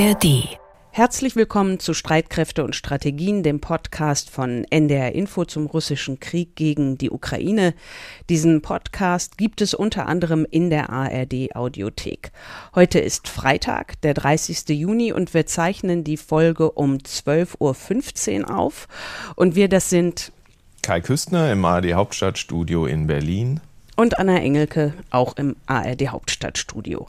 ARD. Herzlich willkommen zu Streitkräfte und Strategien, dem Podcast von NDR Info zum russischen Krieg gegen die Ukraine. Diesen Podcast gibt es unter anderem in der ARD Audiothek. Heute ist Freitag, der 30. Juni und wir zeichnen die Folge um 12.15 Uhr auf. Und wir, das sind Kai Küstner im ARD Hauptstadtstudio in Berlin. Und Anna Engelke auch im ARD Hauptstadtstudio.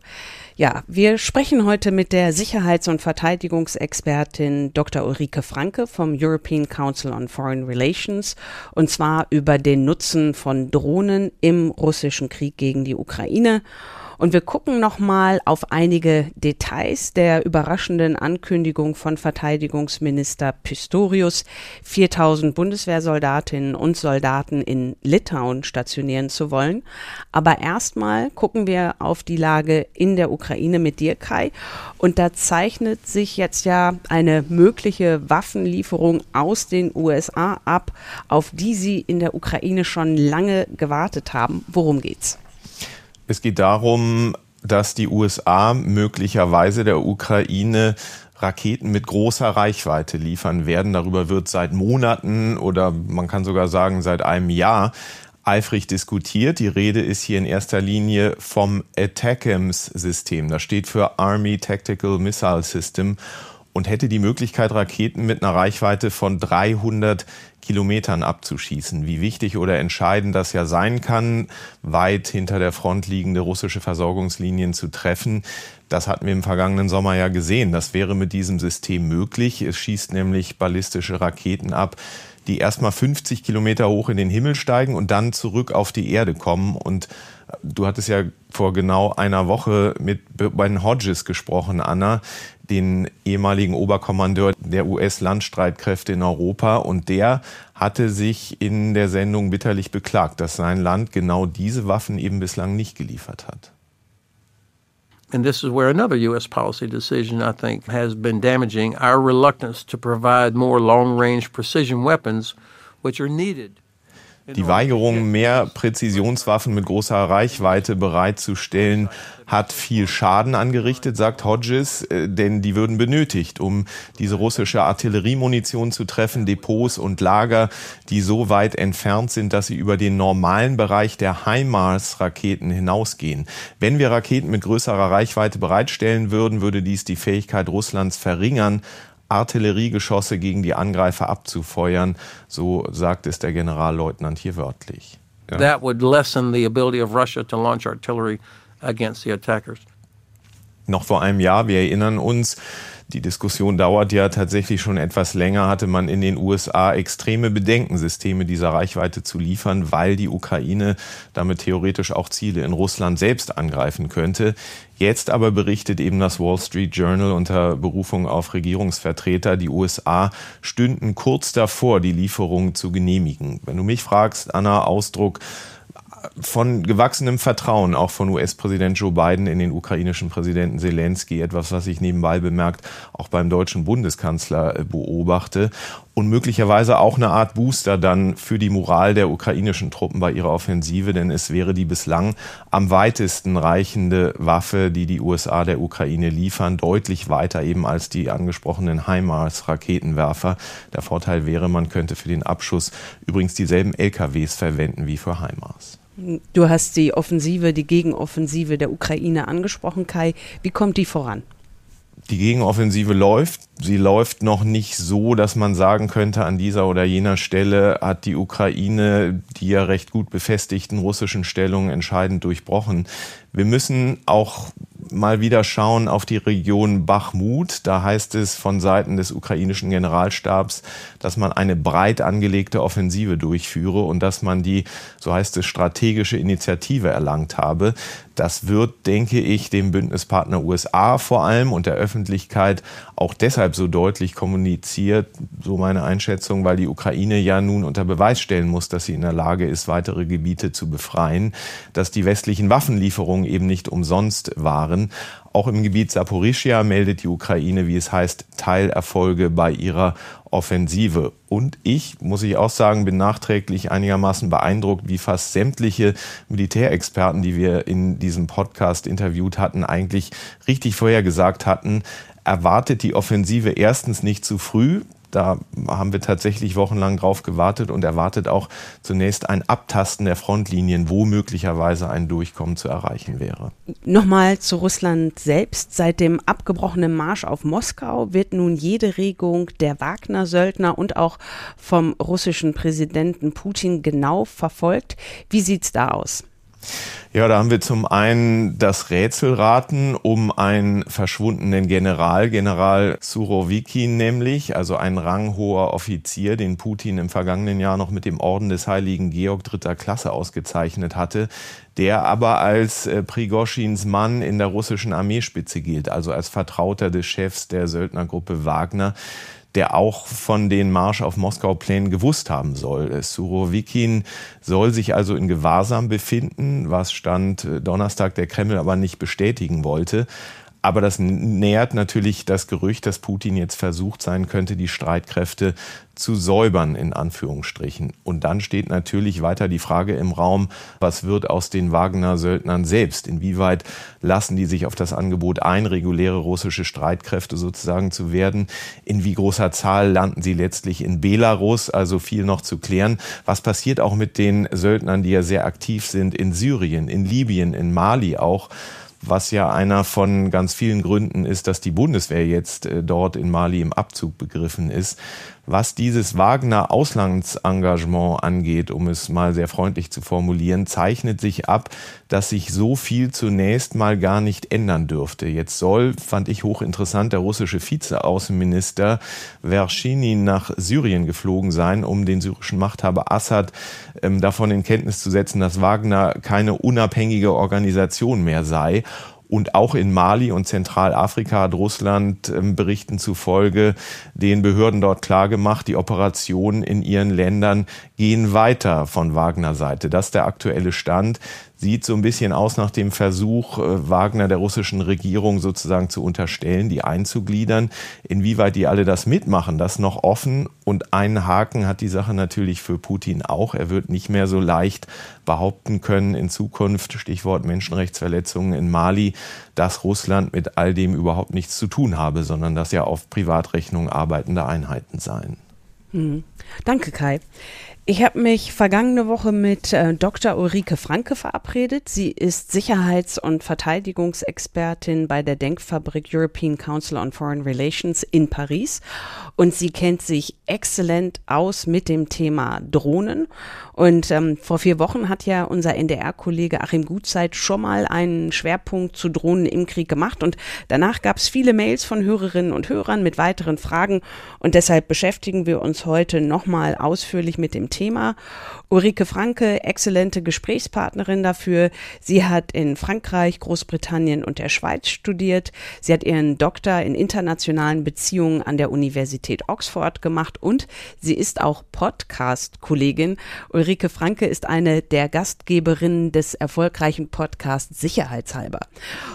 Ja, wir sprechen heute mit der Sicherheits- und Verteidigungsexpertin Dr. Ulrike Franke vom European Council on Foreign Relations und zwar über den Nutzen von Drohnen im russischen Krieg gegen die Ukraine und wir gucken nochmal auf einige Details der überraschenden Ankündigung von Verteidigungsminister Pistorius, 4000 Bundeswehrsoldatinnen und Soldaten in Litauen stationieren zu wollen. Aber erstmal gucken wir auf die Lage in der Ukraine mit dir, Kai. Und da zeichnet sich jetzt ja eine mögliche Waffenlieferung aus den USA ab, auf die sie in der Ukraine schon lange gewartet haben. Worum geht's? Es geht darum, dass die USA möglicherweise der Ukraine Raketen mit großer Reichweite liefern werden. Darüber wird seit Monaten oder man kann sogar sagen seit einem Jahr eifrig diskutiert. Die Rede ist hier in erster Linie vom ATACMS-System. Das steht für Army Tactical Missile System und hätte die Möglichkeit, Raketen mit einer Reichweite von 300 Kilometern abzuschießen. Wie wichtig oder entscheidend das ja sein kann, weit hinter der Front liegende russische Versorgungslinien zu treffen, das hatten wir im vergangenen Sommer ja gesehen. Das wäre mit diesem System möglich. Es schießt nämlich ballistische Raketen ab, die erstmal 50 Kilometer hoch in den Himmel steigen und dann zurück auf die Erde kommen. Und du hattest ja vor genau einer Woche mit Ben Hodges gesprochen, Anna, den ehemaligen Oberkommandeur der US-Landstreitkräfte in Europa. Und der hatte sich in der Sendung bitterlich beklagt, dass sein Land genau diese Waffen eben bislang nicht geliefert hat. And this is where another U.S. policy decision, I think, has been damaging our reluctance to provide more long range precision weapons, which are needed die Weigerung, mehr Präzisionswaffen mit großer Reichweite bereitzustellen, hat viel Schaden angerichtet, sagt Hodges, äh, denn die würden benötigt, um diese russische Artilleriemunition zu treffen, Depots und Lager, die so weit entfernt sind, dass sie über den normalen Bereich der HIMARS-Raketen hinausgehen. Wenn wir Raketen mit größerer Reichweite bereitstellen würden, würde dies die Fähigkeit Russlands verringern, Artilleriegeschosse gegen die Angreifer abzufeuern, so sagt es der Generalleutnant hier wörtlich. Ja. That would lessen the ability of Russia to launch artillery against the attackers. Noch vor einem Jahr, wir erinnern uns, die Diskussion dauert ja tatsächlich schon etwas länger, hatte man in den USA extreme Bedenken, Systeme dieser Reichweite zu liefern, weil die Ukraine damit theoretisch auch Ziele in Russland selbst angreifen könnte. Jetzt aber berichtet eben das Wall Street Journal unter Berufung auf Regierungsvertreter, die USA stünden kurz davor, die Lieferung zu genehmigen. Wenn du mich fragst, Anna, Ausdruck von gewachsenem Vertrauen auch von US-Präsident Joe Biden in den ukrainischen Präsidenten Zelensky, etwas, was ich nebenbei bemerkt auch beim deutschen Bundeskanzler äh, beobachte und möglicherweise auch eine Art Booster dann für die Moral der ukrainischen Truppen bei ihrer Offensive, denn es wäre die bislang am weitesten reichende Waffe, die die USA der Ukraine liefern, deutlich weiter eben als die angesprochenen HIMARS-Raketenwerfer. Der Vorteil wäre, man könnte für den Abschuss übrigens dieselben LKWs verwenden wie für HIMARS. Du hast die Offensive, die Gegenoffensive der Ukraine angesprochen, Kai. Wie kommt die voran? Die Gegenoffensive läuft. Sie läuft noch nicht so, dass man sagen könnte, an dieser oder jener Stelle hat die Ukraine die ja recht gut befestigten russischen Stellungen entscheidend durchbrochen. Wir müssen auch mal wieder schauen auf die Region Bachmut. Da heißt es von Seiten des ukrainischen Generalstabs, dass man eine breit angelegte Offensive durchführe und dass man die, so heißt es, strategische Initiative erlangt habe. Das wird, denke ich, dem Bündnispartner USA vor allem und der Öffentlichkeit auch deshalb so deutlich kommuniziert, so meine Einschätzung, weil die Ukraine ja nun unter Beweis stellen muss, dass sie in der Lage ist, weitere Gebiete zu befreien, dass die westlichen Waffenlieferungen eben nicht umsonst waren. Auch im Gebiet Saporischia meldet die Ukraine, wie es heißt, Teilerfolge bei ihrer Offensive. Und ich, muss ich auch sagen, bin nachträglich einigermaßen beeindruckt, wie fast sämtliche Militärexperten, die wir in diesem Podcast interviewt hatten, eigentlich richtig vorhergesagt hatten, erwartet die Offensive erstens nicht zu früh. Da haben wir tatsächlich wochenlang drauf gewartet und erwartet auch zunächst ein Abtasten der Frontlinien, wo möglicherweise ein Durchkommen zu erreichen wäre. Nochmal zu Russland selbst. Seit dem abgebrochenen Marsch auf Moskau wird nun jede Regung der Wagner-Söldner und auch vom russischen Präsidenten Putin genau verfolgt. Wie sieht's da aus? Ja, da haben wir zum einen das Rätselraten um einen verschwundenen General, General Surovikin nämlich, also ein ranghoher Offizier, den Putin im vergangenen Jahr noch mit dem Orden des heiligen Georg dritter Klasse ausgezeichnet hatte, der aber als äh, Prigoschins Mann in der russischen Armeespitze gilt, also als Vertrauter des Chefs der Söldnergruppe Wagner der auch von den Marsch auf Moskau-Plänen gewusst haben soll. Surovikin soll sich also in Gewahrsam befinden, was Stand äh, Donnerstag der Kreml aber nicht bestätigen wollte. Aber das nährt natürlich das Gerücht, dass Putin jetzt versucht sein könnte, die Streitkräfte zu säubern, in Anführungsstrichen. Und dann steht natürlich weiter die Frage im Raum, was wird aus den Wagner-Söldnern selbst? Inwieweit lassen die sich auf das Angebot ein, reguläre russische Streitkräfte sozusagen zu werden? In wie großer Zahl landen sie letztlich in Belarus? Also viel noch zu klären. Was passiert auch mit den Söldnern, die ja sehr aktiv sind in Syrien, in Libyen, in Mali auch? Was ja einer von ganz vielen Gründen ist, dass die Bundeswehr jetzt äh, dort in Mali im Abzug begriffen ist. Was dieses Wagner Auslandsengagement angeht, um es mal sehr freundlich zu formulieren, zeichnet sich ab, dass sich so viel zunächst mal gar nicht ändern dürfte. Jetzt soll, fand ich hochinteressant, der russische Vizeaußenminister Vershinin nach Syrien geflogen sein, um den syrischen Machthaber Assad ähm, davon in Kenntnis zu setzen, dass Wagner keine unabhängige Organisation mehr sei. Und auch in Mali und Zentralafrika hat Russland ähm, Berichten zufolge den Behörden dort klargemacht, die Operationen in ihren Ländern gehen weiter von Wagner Seite. Das ist der aktuelle Stand sieht so ein bisschen aus nach dem Versuch, äh, Wagner der russischen Regierung sozusagen zu unterstellen, die einzugliedern. Inwieweit die alle das mitmachen, das noch offen. Und einen Haken hat die Sache natürlich für Putin auch. Er wird nicht mehr so leicht behaupten können in Zukunft, Stichwort Menschenrechtsverletzungen in Mali, dass Russland mit all dem überhaupt nichts zu tun habe, sondern dass ja auf Privatrechnung arbeitende Einheiten seien. Hm. Danke, Kai. Ich habe mich vergangene Woche mit äh, Dr. Ulrike Franke verabredet. Sie ist Sicherheits- und Verteidigungsexpertin bei der Denkfabrik European Council on Foreign Relations in Paris und sie kennt sich exzellent aus mit dem Thema Drohnen. Und ähm, vor vier Wochen hat ja unser NDR-Kollege Achim Gutzeit schon mal einen Schwerpunkt zu Drohnen im Krieg gemacht und danach gab es viele Mails von Hörerinnen und Hörern mit weiteren Fragen und deshalb beschäftigen wir uns heute nochmal ausführlich mit dem Thema. Ulrike Franke, exzellente Gesprächspartnerin dafür. Sie hat in Frankreich, Großbritannien und der Schweiz studiert. Sie hat ihren Doktor in internationalen Beziehungen an der Universität Oxford gemacht und sie ist auch Podcast-Kollegin. Ulrike Franke ist eine der Gastgeberinnen des erfolgreichen Podcasts Sicherheitshalber.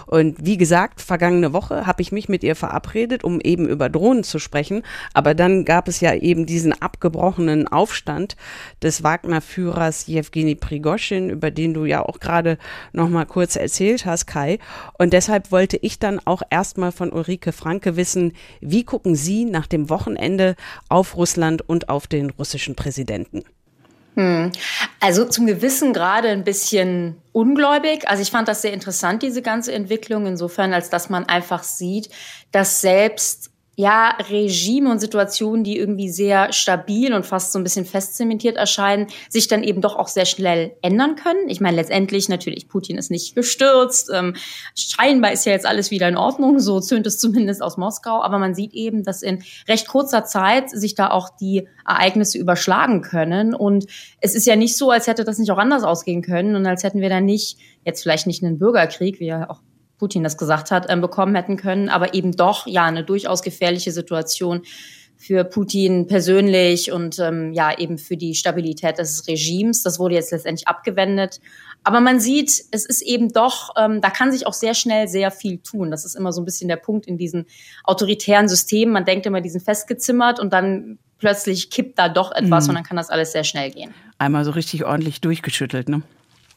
Und wie gesagt, vergangene Woche habe ich mich mit ihr verabredet, um eben über Drohnen zu sprechen. Aber dann gab es ja eben diesen abgebrochenen Aufstand des Wagner-Führers Jewgeni Prigoschin, über den du ja auch gerade noch mal kurz erzählt hast, Kai. Und deshalb wollte ich dann auch erstmal von Ulrike Franke wissen, wie gucken Sie nach dem Wochenende auf Russland und auf den russischen Präsidenten? Hm. Also zum gewissen Grade ein bisschen ungläubig. Also ich fand das sehr interessant, diese ganze Entwicklung, insofern, als dass man einfach sieht, dass selbst ja, Regime und Situationen, die irgendwie sehr stabil und fast so ein bisschen festzementiert erscheinen, sich dann eben doch auch sehr schnell ändern können. Ich meine, letztendlich natürlich, Putin ist nicht gestürzt. Ähm, scheinbar ist ja jetzt alles wieder in Ordnung, so zönt es zumindest aus Moskau. Aber man sieht eben, dass in recht kurzer Zeit sich da auch die Ereignisse überschlagen können. Und es ist ja nicht so, als hätte das nicht auch anders ausgehen können und als hätten wir da nicht, jetzt vielleicht nicht einen Bürgerkrieg, wie ja auch Putin das gesagt hat, ähm, bekommen hätten können, aber eben doch ja eine durchaus gefährliche Situation für Putin persönlich und ähm, ja eben für die Stabilität des Regimes. Das wurde jetzt letztendlich abgewendet. Aber man sieht, es ist eben doch, ähm, da kann sich auch sehr schnell sehr viel tun. Das ist immer so ein bisschen der Punkt in diesen autoritären Systemen. Man denkt immer, die sind festgezimmert und dann plötzlich kippt da doch etwas mhm. und dann kann das alles sehr schnell gehen. Einmal so richtig ordentlich durchgeschüttelt, ne?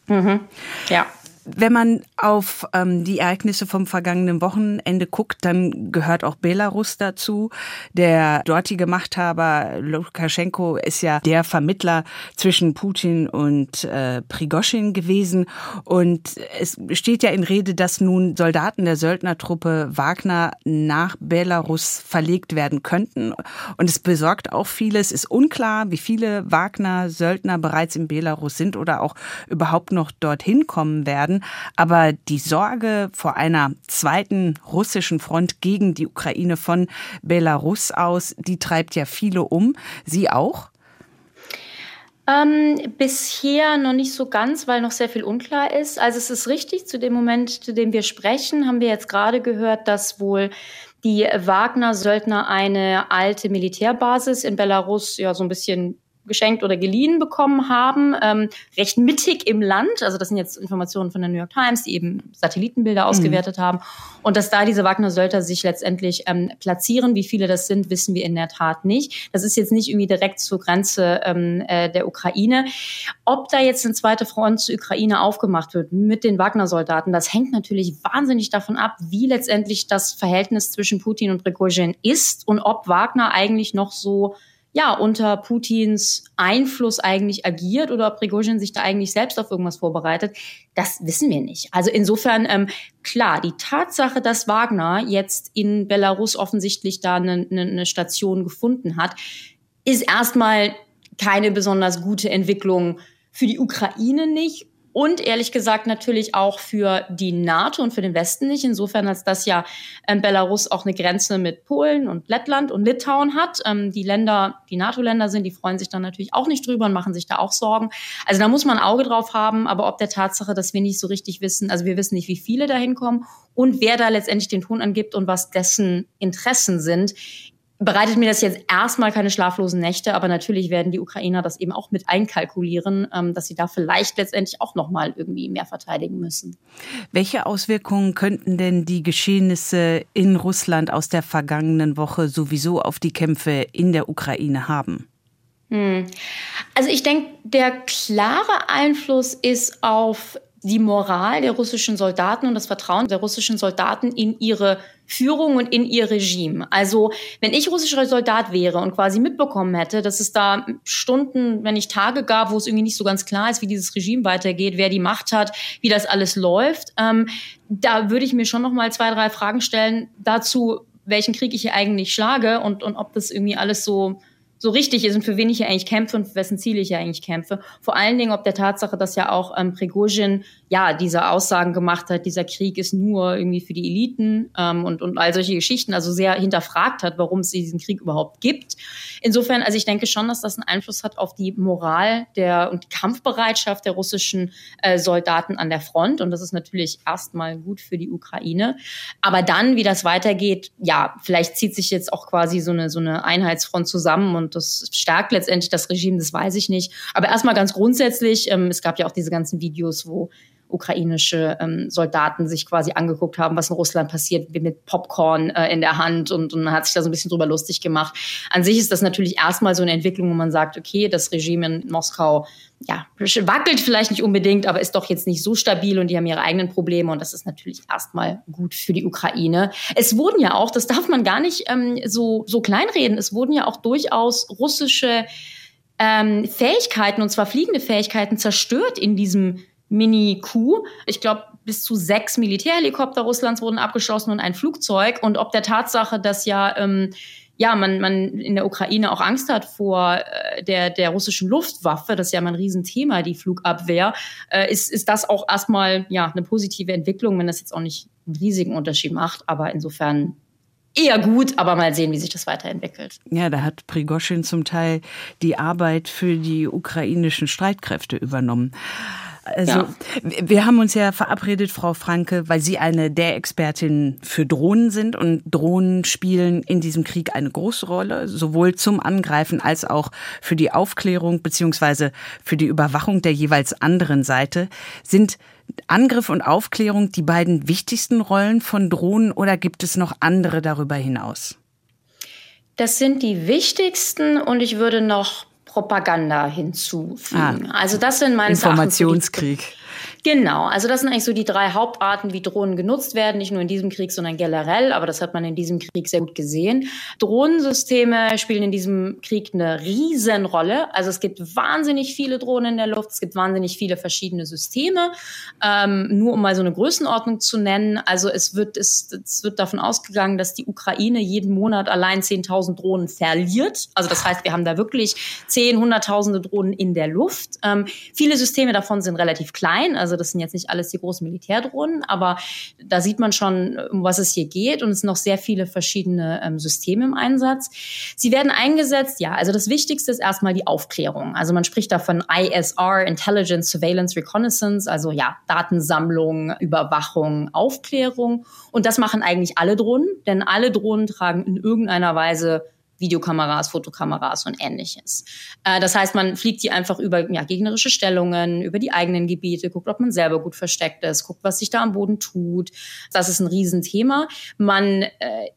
Mhm. Ja. Wenn man auf ähm, die Ereignisse vom vergangenen Wochenende guckt, dann gehört auch Belarus dazu. Der dortige Machthaber Lukaschenko ist ja der Vermittler zwischen Putin und äh, Prigoschin gewesen. Und es steht ja in Rede, dass nun Soldaten der Söldnertruppe Wagner nach Belarus verlegt werden könnten. Und es besorgt auch vieles. Es ist unklar, wie viele Wagner-Söldner bereits in Belarus sind oder auch überhaupt noch dorthin kommen werden werden. Aber die Sorge vor einer zweiten russischen Front gegen die Ukraine von Belarus aus, die treibt ja viele um. Sie auch? Ähm, bisher noch nicht so ganz, weil noch sehr viel unklar ist. Also es ist richtig, zu dem Moment, zu dem wir sprechen, haben wir jetzt gerade gehört, dass wohl die Wagner-Söldner eine alte Militärbasis in Belarus ja so ein bisschen geschenkt oder geliehen bekommen haben, ähm, recht mittig im Land. Also das sind jetzt Informationen von der New York Times, die eben Satellitenbilder mhm. ausgewertet haben. Und dass da diese Wagner-Söldner sich letztendlich ähm, platzieren, wie viele das sind, wissen wir in der Tat nicht. Das ist jetzt nicht irgendwie direkt zur Grenze ähm, äh, der Ukraine. Ob da jetzt eine zweite Front zur Ukraine aufgemacht wird mit den Wagner-Soldaten, das hängt natürlich wahnsinnig davon ab, wie letztendlich das Verhältnis zwischen Putin und Prigozhin ist und ob Wagner eigentlich noch so ja, unter Putins Einfluss eigentlich agiert oder ob Prigozhin sich da eigentlich selbst auf irgendwas vorbereitet, das wissen wir nicht. Also insofern, ähm, klar, die Tatsache, dass Wagner jetzt in Belarus offensichtlich da eine, eine Station gefunden hat, ist erstmal keine besonders gute Entwicklung für die Ukraine nicht und ehrlich gesagt natürlich auch für die NATO und für den Westen nicht. Insofern, als das ja ähm, Belarus auch eine Grenze mit Polen und Lettland und Litauen hat. Ähm, die Länder, die NATO-Länder sind, die freuen sich dann natürlich auch nicht drüber und machen sich da auch Sorgen. Also da muss man ein Auge drauf haben, aber ob der Tatsache, dass wir nicht so richtig wissen, also wir wissen nicht, wie viele da hinkommen und wer da letztendlich den Ton angibt und was dessen Interessen sind, bereitet mir das jetzt erstmal keine schlaflosen Nächte, aber natürlich werden die Ukrainer das eben auch mit einkalkulieren, ähm, dass sie da vielleicht letztendlich auch noch mal irgendwie mehr verteidigen müssen. Welche Auswirkungen könnten denn die Geschehnisse in Russland aus der vergangenen Woche sowieso auf die Kämpfe in der Ukraine haben? Hm. Also ich denke, der klare Einfluss ist auf die Moral der russischen Soldaten und das Vertrauen der russischen Soldaten in ihre Führung und in ihr Regime. Also wenn ich russischer Soldat wäre und quasi mitbekommen hätte, dass es da Stunden, wenn nicht Tage gab, wo es irgendwie nicht so ganz klar ist, wie dieses Regime weitergeht, wer die Macht hat, wie das alles läuft, ähm, da würde ich mir schon noch mal zwei, drei Fragen stellen dazu, welchen Krieg ich hier eigentlich schlage und, und ob das irgendwie alles so so richtig ist und für wen ich hier eigentlich kämpfe und für wessen Ziel ich hier eigentlich kämpfe. Vor allen Dingen ob der Tatsache, dass ja auch ähm, Prigozhin ja diese Aussagen gemacht hat, dieser Krieg ist nur irgendwie für die Eliten ähm, und, und all solche Geschichten, also sehr hinterfragt hat, warum es diesen Krieg überhaupt gibt. Insofern, also ich denke schon, dass das einen Einfluss hat auf die Moral der und die Kampfbereitschaft der russischen äh, Soldaten an der Front. Und das ist natürlich erstmal gut für die Ukraine. Aber dann, wie das weitergeht, ja, vielleicht zieht sich jetzt auch quasi so eine, so eine Einheitsfront zusammen und das stärkt letztendlich das Regime, das weiß ich nicht. Aber erstmal ganz grundsätzlich, ähm, es gab ja auch diese ganzen Videos, wo ukrainische ähm, Soldaten sich quasi angeguckt haben, was in Russland passiert, mit Popcorn äh, in der Hand und, und hat sich da so ein bisschen drüber lustig gemacht. An sich ist das natürlich erstmal so eine Entwicklung, wo man sagt, okay, das Regime in Moskau ja, wackelt vielleicht nicht unbedingt, aber ist doch jetzt nicht so stabil und die haben ihre eigenen Probleme und das ist natürlich erstmal gut für die Ukraine. Es wurden ja auch, das darf man gar nicht ähm, so, so kleinreden, es wurden ja auch durchaus russische ähm, Fähigkeiten, und zwar fliegende Fähigkeiten, zerstört in diesem Mini-Coup. Ich glaube, bis zu sechs Militärhelikopter Russlands wurden abgeschossen und ein Flugzeug. Und ob der Tatsache, dass ja ähm, ja, man, man in der Ukraine auch Angst hat vor äh, der, der russischen Luftwaffe, das ist ja mal ein Riesenthema, die Flugabwehr, äh, ist, ist das auch erstmal ja eine positive Entwicklung, wenn das jetzt auch nicht einen riesigen Unterschied macht. Aber insofern eher gut, aber mal sehen, wie sich das weiterentwickelt. Ja, da hat Prigoschin zum Teil die Arbeit für die ukrainischen Streitkräfte übernommen. Also, ja. wir haben uns ja verabredet, Frau Franke, weil Sie eine der Expertinnen für Drohnen sind und Drohnen spielen in diesem Krieg eine große Rolle, sowohl zum Angreifen als auch für die Aufklärung beziehungsweise für die Überwachung der jeweils anderen Seite. Sind Angriff und Aufklärung die beiden wichtigsten Rollen von Drohnen oder gibt es noch andere darüber hinaus? Das sind die wichtigsten und ich würde noch Propaganda hinzufügen. Ah, also das sind meine Informationskrieg. Erachtens Genau, also das sind eigentlich so die drei Hauptarten, wie Drohnen genutzt werden, nicht nur in diesem Krieg, sondern generell, aber das hat man in diesem Krieg sehr gut gesehen. Drohnensysteme spielen in diesem Krieg eine Riesenrolle. Also es gibt wahnsinnig viele Drohnen in der Luft, es gibt wahnsinnig viele verschiedene Systeme. Ähm, nur um mal so eine Größenordnung zu nennen, also es wird, es, es wird davon ausgegangen, dass die Ukraine jeden Monat allein 10.000 Drohnen verliert. Also das heißt, wir haben da wirklich 10, hunderttausende Drohnen in der Luft. Ähm, viele Systeme davon sind relativ klein, also also das sind jetzt nicht alles die großen Militärdrohnen, aber da sieht man schon, um was es hier geht. Und es sind noch sehr viele verschiedene ähm, Systeme im Einsatz. Sie werden eingesetzt, ja, also das Wichtigste ist erstmal die Aufklärung. Also man spricht da von ISR, Intelligence, Surveillance, Reconnaissance, also ja, Datensammlung, Überwachung, Aufklärung. Und das machen eigentlich alle Drohnen, denn alle Drohnen tragen in irgendeiner Weise Videokameras, Fotokameras und ähnliches. Äh, das heißt, man fliegt die einfach über ja, gegnerische Stellungen, über die eigenen Gebiete, guckt, ob man selber gut versteckt ist, guckt, was sich da am Boden tut. Das ist ein Riesenthema. Man äh,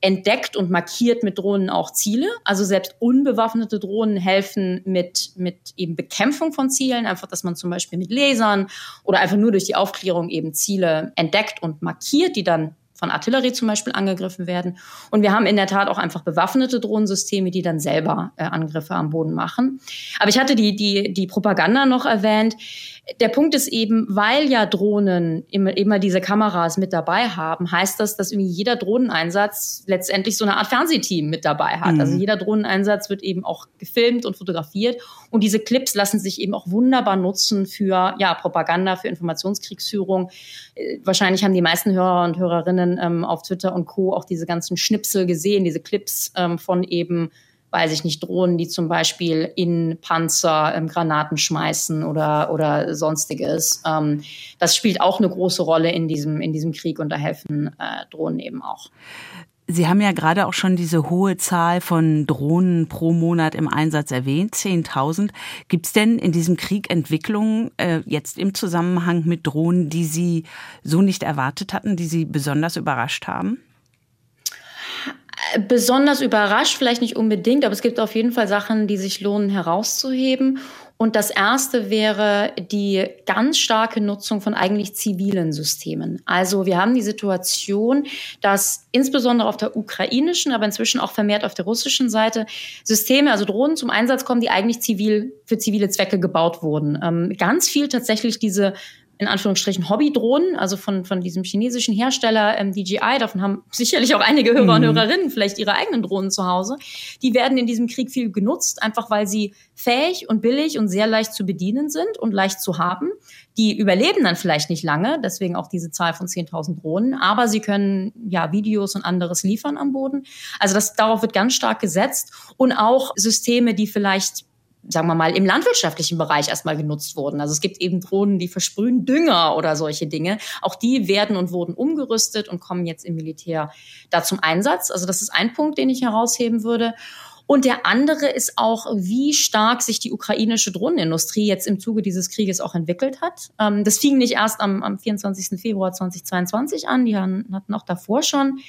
entdeckt und markiert mit Drohnen auch Ziele. Also selbst unbewaffnete Drohnen helfen mit, mit eben Bekämpfung von Zielen. Einfach, dass man zum Beispiel mit Lasern oder einfach nur durch die Aufklärung eben Ziele entdeckt und markiert, die dann von Artillerie zum Beispiel angegriffen werden. Und wir haben in der Tat auch einfach bewaffnete Drohnensysteme, die dann selber äh, Angriffe am Boden machen. Aber ich hatte die, die, die Propaganda noch erwähnt. Der Punkt ist eben, weil ja Drohnen immer, immer diese Kameras mit dabei haben, heißt das, dass irgendwie jeder Drohneneinsatz letztendlich so eine Art Fernsehteam mit dabei hat. Mhm. Also jeder Drohneneinsatz wird eben auch gefilmt und fotografiert. Und diese Clips lassen sich eben auch wunderbar nutzen für ja, Propaganda, für Informationskriegsführung. Äh, wahrscheinlich haben die meisten Hörer und Hörerinnen ähm, auf Twitter und Co. auch diese ganzen Schnipsel gesehen, diese Clips ähm, von eben weiß ich nicht, Drohnen, die zum Beispiel in Panzer ähm, Granaten schmeißen oder, oder sonstiges. Ähm, das spielt auch eine große Rolle in diesem, in diesem Krieg und da helfen äh, Drohnen eben auch. Sie haben ja gerade auch schon diese hohe Zahl von Drohnen pro Monat im Einsatz erwähnt, 10.000. Gibt es denn in diesem Krieg Entwicklungen äh, jetzt im Zusammenhang mit Drohnen, die Sie so nicht erwartet hatten, die Sie besonders überrascht haben? Besonders überrascht, vielleicht nicht unbedingt, aber es gibt auf jeden Fall Sachen, die sich lohnen herauszuheben. Und das erste wäre die ganz starke Nutzung von eigentlich zivilen Systemen. Also wir haben die Situation, dass insbesondere auf der ukrainischen, aber inzwischen auch vermehrt auf der russischen Seite Systeme, also Drohnen zum Einsatz kommen, die eigentlich zivil für zivile Zwecke gebaut wurden. Ähm, ganz viel tatsächlich diese in Anführungsstrichen Hobbydrohnen, also von, von diesem chinesischen Hersteller ähm, DJI, davon haben sicherlich auch einige Hörer mhm. und Hörerinnen vielleicht ihre eigenen Drohnen zu Hause, die werden in diesem Krieg viel genutzt, einfach weil sie fähig und billig und sehr leicht zu bedienen sind und leicht zu haben. Die überleben dann vielleicht nicht lange, deswegen auch diese Zahl von 10.000 Drohnen, aber sie können ja Videos und anderes liefern am Boden. Also das, darauf wird ganz stark gesetzt und auch Systeme, die vielleicht sagen wir mal, im landwirtschaftlichen Bereich erstmal genutzt wurden. Also es gibt eben Drohnen, die versprühen Dünger oder solche Dinge. Auch die werden und wurden umgerüstet und kommen jetzt im Militär da zum Einsatz. Also das ist ein Punkt, den ich herausheben würde. Und der andere ist auch, wie stark sich die ukrainische Drohnenindustrie jetzt im Zuge dieses Krieges auch entwickelt hat. Ähm, das fing nicht erst am, am 24. Februar 2022 an, die hatten auch davor schon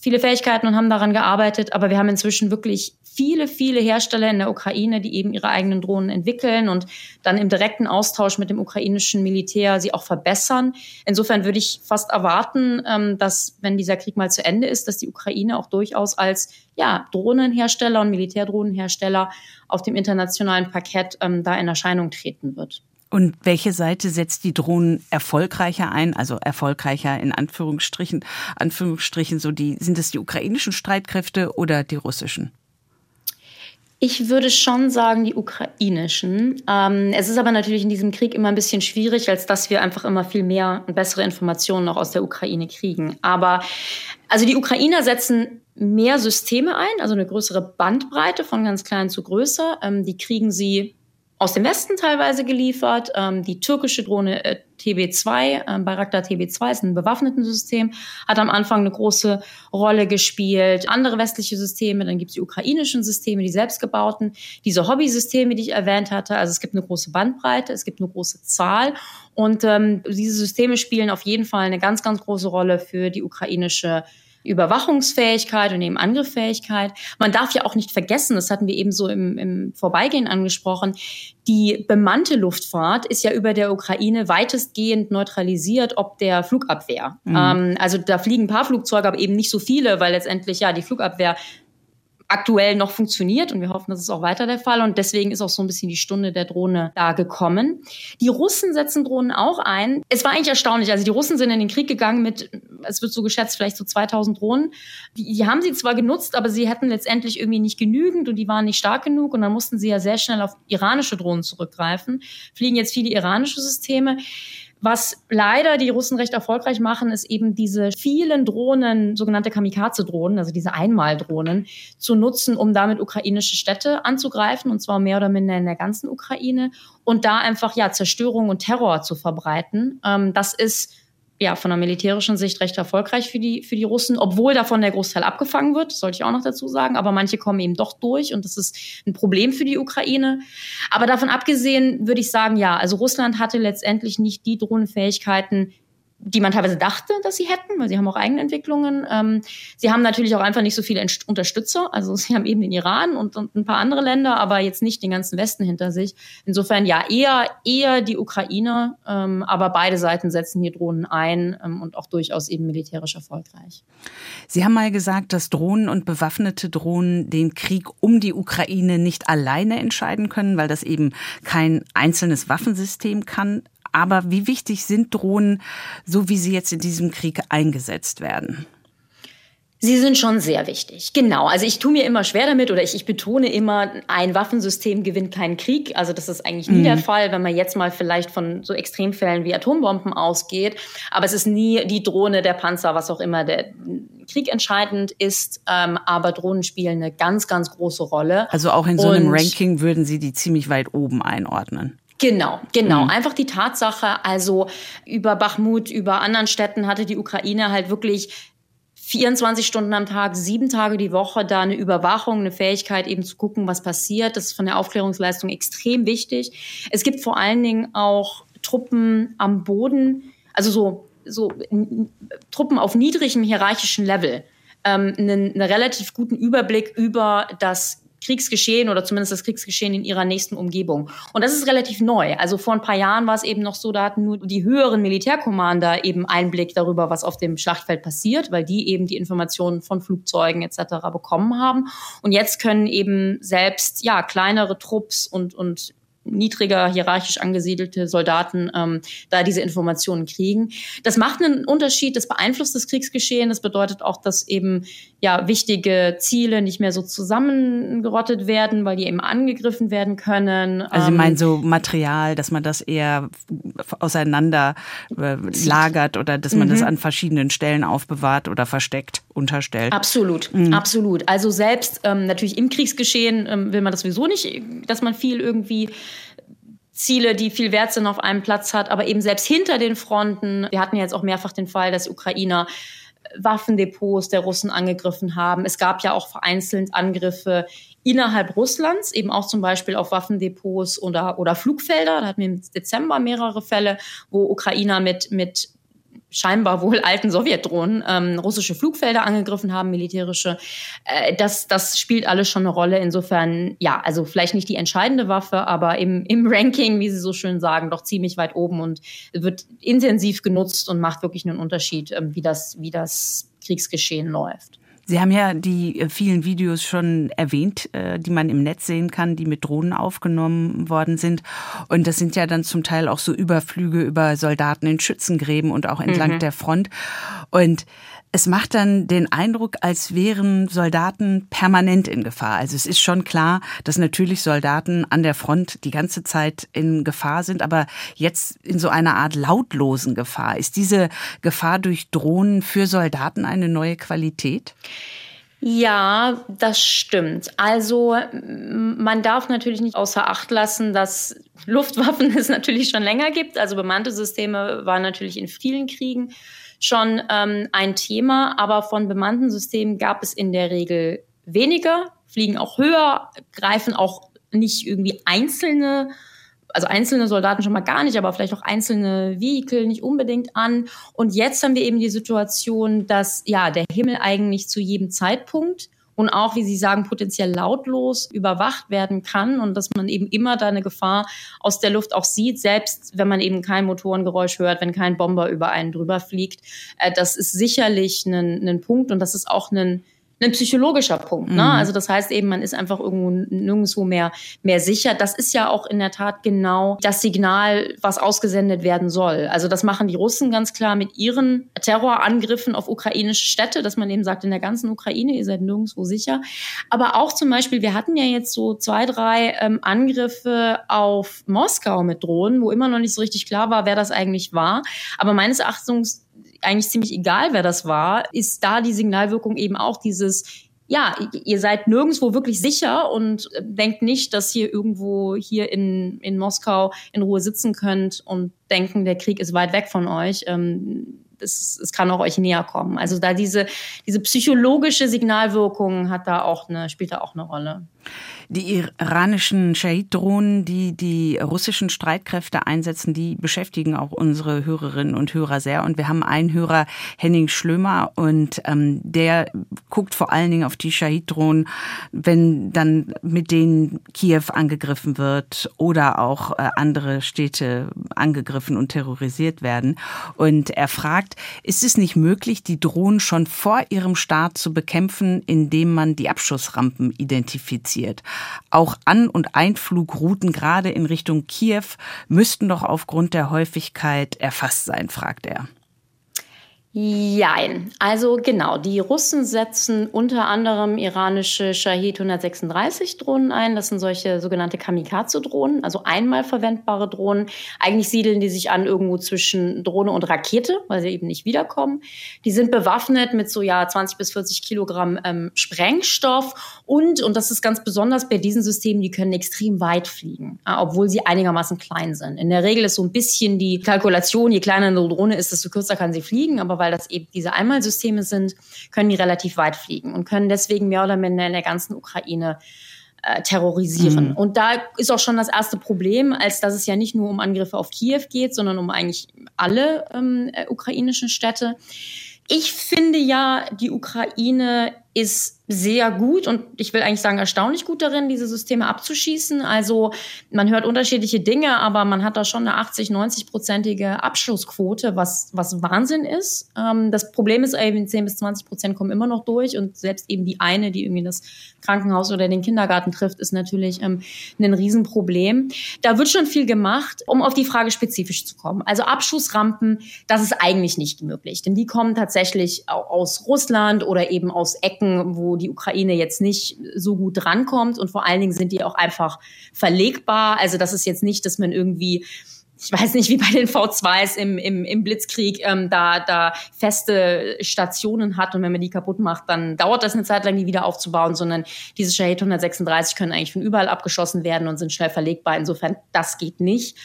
viele Fähigkeiten und haben daran gearbeitet, aber wir haben inzwischen wirklich viele, viele Hersteller in der Ukraine, die eben ihre eigenen Drohnen entwickeln und dann im direkten Austausch mit dem ukrainischen Militär sie auch verbessern. Insofern würde ich fast erwarten, ähm, dass, wenn dieser Krieg mal zu Ende ist, dass die Ukraine auch durchaus als ja, Drohnenhersteller und Militärdrohnenhersteller auf dem internationalen Parkett ähm, da in Erscheinung treten wird. Und welche Seite setzt die Drohnen erfolgreicher ein? Also erfolgreicher in Anführungsstrichen, Anführungsstrichen so die, sind es die ukrainischen Streitkräfte oder die russischen? Ich würde schon sagen, die ukrainischen. Ähm, es ist aber natürlich in diesem Krieg immer ein bisschen schwierig, als dass wir einfach immer viel mehr und bessere Informationen noch aus der Ukraine kriegen. Aber also die Ukrainer setzen mehr Systeme ein, also eine größere Bandbreite von ganz klein zu größer. Ähm, die kriegen sie aus dem Westen teilweise geliefert. Ähm, die türkische Drohne äh, TB2, äh, Bayraktar TB2 ist ein bewaffnetes System, hat am Anfang eine große Rolle gespielt. Andere westliche Systeme, dann gibt es die ukrainischen Systeme, die selbstgebauten, diese Hobbysysteme, die ich erwähnt hatte. Also es gibt eine große Bandbreite, es gibt eine große Zahl. Und ähm, diese Systeme spielen auf jeden Fall eine ganz, ganz große Rolle für die ukrainische Überwachungsfähigkeit und eben Angriffsfähigkeit. Man darf ja auch nicht vergessen, das hatten wir eben so im, im Vorbeigehen angesprochen, die bemannte Luftfahrt ist ja über der Ukraine weitestgehend neutralisiert, ob der Flugabwehr. Mhm. Ähm, also da fliegen ein paar Flugzeuge, aber eben nicht so viele, weil letztendlich ja die Flugabwehr aktuell noch funktioniert und wir hoffen, das ist auch weiter der Fall und deswegen ist auch so ein bisschen die Stunde der Drohne da gekommen. Die Russen setzen Drohnen auch ein. Es war eigentlich erstaunlich, also die Russen sind in den Krieg gegangen mit, es wird so geschätzt, vielleicht so 2000 Drohnen. Die, die haben sie zwar genutzt, aber sie hätten letztendlich irgendwie nicht genügend und die waren nicht stark genug und dann mussten sie ja sehr schnell auf iranische Drohnen zurückgreifen. Fliegen jetzt viele iranische Systeme. Was leider die Russen recht erfolgreich machen, ist eben diese vielen Drohnen, sogenannte Kamikaze-Drohnen, also diese Einmaldrohnen, zu nutzen, um damit ukrainische Städte anzugreifen, und zwar mehr oder minder in der ganzen Ukraine, und da einfach ja Zerstörung und Terror zu verbreiten. Ähm, das ist ja, von der militärischen Sicht recht erfolgreich für die, für die Russen, obwohl davon der Großteil abgefangen wird, sollte ich auch noch dazu sagen. Aber manche kommen eben doch durch und das ist ein Problem für die Ukraine. Aber davon abgesehen würde ich sagen, ja, also Russland hatte letztendlich nicht die Drohnenfähigkeiten, die man teilweise dachte, dass sie hätten, weil sie haben auch eigene Entwicklungen. Ähm, sie haben natürlich auch einfach nicht so viele Unterstützer. Also sie haben eben den Iran und, und, ein paar andere Länder, aber jetzt nicht den ganzen Westen hinter sich. Insofern ja, eher, eher die Ukraine, ähm, aber beide Seiten setzen hier Drohnen ein ähm, und auch durchaus eben militärisch erfolgreich. Sie haben mal gesagt, dass Drohnen und bewaffnete Drohnen den Krieg um die Ukraine nicht alleine entscheiden können, weil das eben kein einzelnes Waffensystem kann. Aber wie wichtig sind Drohnen, so wie sie jetzt in diesem Krieg eingesetzt werden? Sie sind schon sehr wichtig. Genau. Also ich tue mir immer schwer damit oder ich, ich betone immer, ein Waffensystem gewinnt keinen Krieg. Also das ist eigentlich nie mhm. der Fall, wenn man jetzt mal vielleicht von so Extremfällen wie Atombomben ausgeht. Aber es ist nie die Drohne, der Panzer, was auch immer der Krieg entscheidend ist. Ähm, aber Drohnen spielen eine ganz, ganz große Rolle. Also auch in so einem Und Ranking würden Sie die ziemlich weit oben einordnen. Genau, genau. Mhm. Einfach die Tatsache, also über Bachmut, über anderen Städten hatte die Ukraine halt wirklich 24 Stunden am Tag, sieben Tage die Woche da eine Überwachung, eine Fähigkeit eben zu gucken, was passiert. Das ist von der Aufklärungsleistung extrem wichtig. Es gibt vor allen Dingen auch Truppen am Boden, also so, so Truppen auf niedrigem hierarchischen Level, ähm, einen, einen relativ guten Überblick über das Kriegsgeschehen oder zumindest das Kriegsgeschehen in ihrer nächsten Umgebung. Und das ist relativ neu. Also vor ein paar Jahren war es eben noch so, da hatten nur die höheren Militärkommander eben Einblick darüber, was auf dem Schlachtfeld passiert, weil die eben die Informationen von Flugzeugen etc. bekommen haben. Und jetzt können eben selbst ja kleinere Trupps und und niedriger hierarchisch angesiedelte Soldaten ähm, da diese Informationen kriegen. Das macht einen Unterschied, das beeinflusst das Kriegsgeschehen. Das bedeutet auch, dass eben ja wichtige Ziele nicht mehr so zusammengerottet werden, weil die eben angegriffen werden können. Also Sie meinen ähm, so Material, dass man das eher auseinander äh, lagert oder dass man mhm. das an verschiedenen Stellen aufbewahrt oder versteckt, unterstellt. Absolut, mhm. absolut. Also selbst ähm, natürlich im Kriegsgeschehen ähm, will man das sowieso nicht, dass man viel irgendwie Ziele, die viel wert sind, auf einem Platz hat, aber eben selbst hinter den Fronten. Wir hatten ja jetzt auch mehrfach den Fall, dass Ukrainer Waffendepots der Russen angegriffen haben. Es gab ja auch vereinzelt Angriffe innerhalb Russlands, eben auch zum Beispiel auf Waffendepots oder, oder Flugfelder. Da hatten wir im Dezember mehrere Fälle, wo Ukrainer mit, mit scheinbar wohl alten Sowjetdrohnen ähm, russische Flugfelder angegriffen haben, militärische. Äh, das, das spielt alles schon eine Rolle. Insofern, ja, also vielleicht nicht die entscheidende Waffe, aber im, im Ranking, wie Sie so schön sagen, doch ziemlich weit oben und wird intensiv genutzt und macht wirklich einen Unterschied, ähm, wie, das, wie das Kriegsgeschehen läuft. Sie haben ja die äh, vielen Videos schon erwähnt, äh, die man im Netz sehen kann, die mit Drohnen aufgenommen worden sind. Und das sind ja dann zum Teil auch so Überflüge über Soldaten in Schützengräben und auch entlang mhm. der Front. Und es macht dann den Eindruck, als wären Soldaten permanent in Gefahr. Also es ist schon klar, dass natürlich Soldaten an der Front die ganze Zeit in Gefahr sind, aber jetzt in so einer Art lautlosen Gefahr. Ist diese Gefahr durch Drohnen für Soldaten eine neue Qualität? Ja, das stimmt. Also man darf natürlich nicht außer Acht lassen, dass Luftwaffen es natürlich schon länger gibt. Also bemannte Systeme waren natürlich in vielen Kriegen schon ähm, ein Thema, aber von bemannten Systemen gab es in der Regel weniger, fliegen auch höher, greifen auch nicht irgendwie einzelne also einzelne Soldaten schon mal gar nicht, aber vielleicht auch einzelne Vehikel nicht unbedingt an. Und jetzt haben wir eben die Situation, dass ja der Himmel eigentlich zu jedem Zeitpunkt und auch, wie Sie sagen, potenziell lautlos überwacht werden kann und dass man eben immer da eine Gefahr aus der Luft auch sieht, selbst wenn man eben kein Motorengeräusch hört, wenn kein Bomber über einen drüber fliegt. Äh, das ist sicherlich ein, ein Punkt und das ist auch ein ein psychologischer Punkt. Ne? Mhm. Also das heißt eben, man ist einfach irgendwo nirgendwo mehr, mehr sicher. Das ist ja auch in der Tat genau das Signal, was ausgesendet werden soll. Also das machen die Russen ganz klar mit ihren Terrorangriffen auf ukrainische Städte, dass man eben sagt, in der ganzen Ukraine, ihr seid nirgendwo sicher. Aber auch zum Beispiel, wir hatten ja jetzt so zwei, drei ähm, Angriffe auf Moskau mit Drohnen, wo immer noch nicht so richtig klar war, wer das eigentlich war. Aber meines Erachtens eigentlich ziemlich egal, wer das war, ist da die Signalwirkung eben auch dieses, ja, ihr seid nirgendwo wirklich sicher und denkt nicht, dass ihr irgendwo hier in, in Moskau in Ruhe sitzen könnt und denken, der Krieg ist weit weg von euch. Ähm, es, es kann auch euch näher kommen. Also da diese, diese psychologische Signalwirkung hat da auch eine, spielt da auch eine Rolle. Die iranischen Shahid-Drohnen, die die russischen Streitkräfte einsetzen, die beschäftigen auch unsere Hörerinnen und Hörer sehr. Und wir haben einen Hörer, Henning Schlömer, und ähm, der guckt vor allen Dingen auf die Shahid-Drohnen, wenn dann mit denen Kiew angegriffen wird oder auch äh, andere Städte angegriffen und terrorisiert werden. Und er fragt, ist es nicht möglich, die Drohnen schon vor ihrem Start zu bekämpfen, indem man die Abschussrampen identifiziert? Auch An- und Einflugrouten gerade in Richtung Kiew müssten doch aufgrund der Häufigkeit erfasst sein, fragt er. Jein. Also genau, die Russen setzen unter anderem iranische Shahid 136 Drohnen ein. Das sind solche sogenannte Kamikaze-Drohnen, also einmal verwendbare Drohnen. Eigentlich siedeln die sich an irgendwo zwischen Drohne und Rakete, weil sie eben nicht wiederkommen. Die sind bewaffnet mit so ja 20 bis 40 Kilogramm ähm, Sprengstoff und, und das ist ganz besonders bei diesen Systemen, die können extrem weit fliegen, äh, obwohl sie einigermaßen klein sind. In der Regel ist so ein bisschen die Kalkulation, je kleiner eine Drohne ist, desto kürzer kann sie fliegen, aber weil weil das eben diese Einmalsysteme sind, können die relativ weit fliegen und können deswegen mehr oder minder in der ganzen Ukraine äh, terrorisieren. Mhm. Und da ist auch schon das erste Problem, als dass es ja nicht nur um Angriffe auf Kiew geht, sondern um eigentlich alle ähm, äh, ukrainischen Städte. Ich finde ja, die Ukraine ist sehr gut und ich will eigentlich sagen erstaunlich gut darin, diese Systeme abzuschießen. Also man hört unterschiedliche Dinge, aber man hat da schon eine 80, 90-prozentige Abschlussquote, was, was Wahnsinn ist. Ähm, das Problem ist eben, 10 bis 20 Prozent kommen immer noch durch und selbst eben die eine, die irgendwie das Krankenhaus oder den Kindergarten trifft, ist natürlich ähm, ein Riesenproblem. Da wird schon viel gemacht, um auf die Frage spezifisch zu kommen. Also Abschussrampen, das ist eigentlich nicht möglich, denn die kommen tatsächlich aus Russland oder eben aus Ecken, wo die Ukraine jetzt nicht so gut drankommt. Und vor allen Dingen sind die auch einfach verlegbar. Also das ist jetzt nicht, dass man irgendwie ich weiß nicht, wie bei den V2s im, im, im Blitzkrieg ähm, da, da feste Stationen hat und wenn man die kaputt macht, dann dauert das eine Zeit lang, die wieder aufzubauen, sondern diese Shahid 136 können eigentlich von überall abgeschossen werden und sind schnell verlegbar. Insofern, das geht nicht.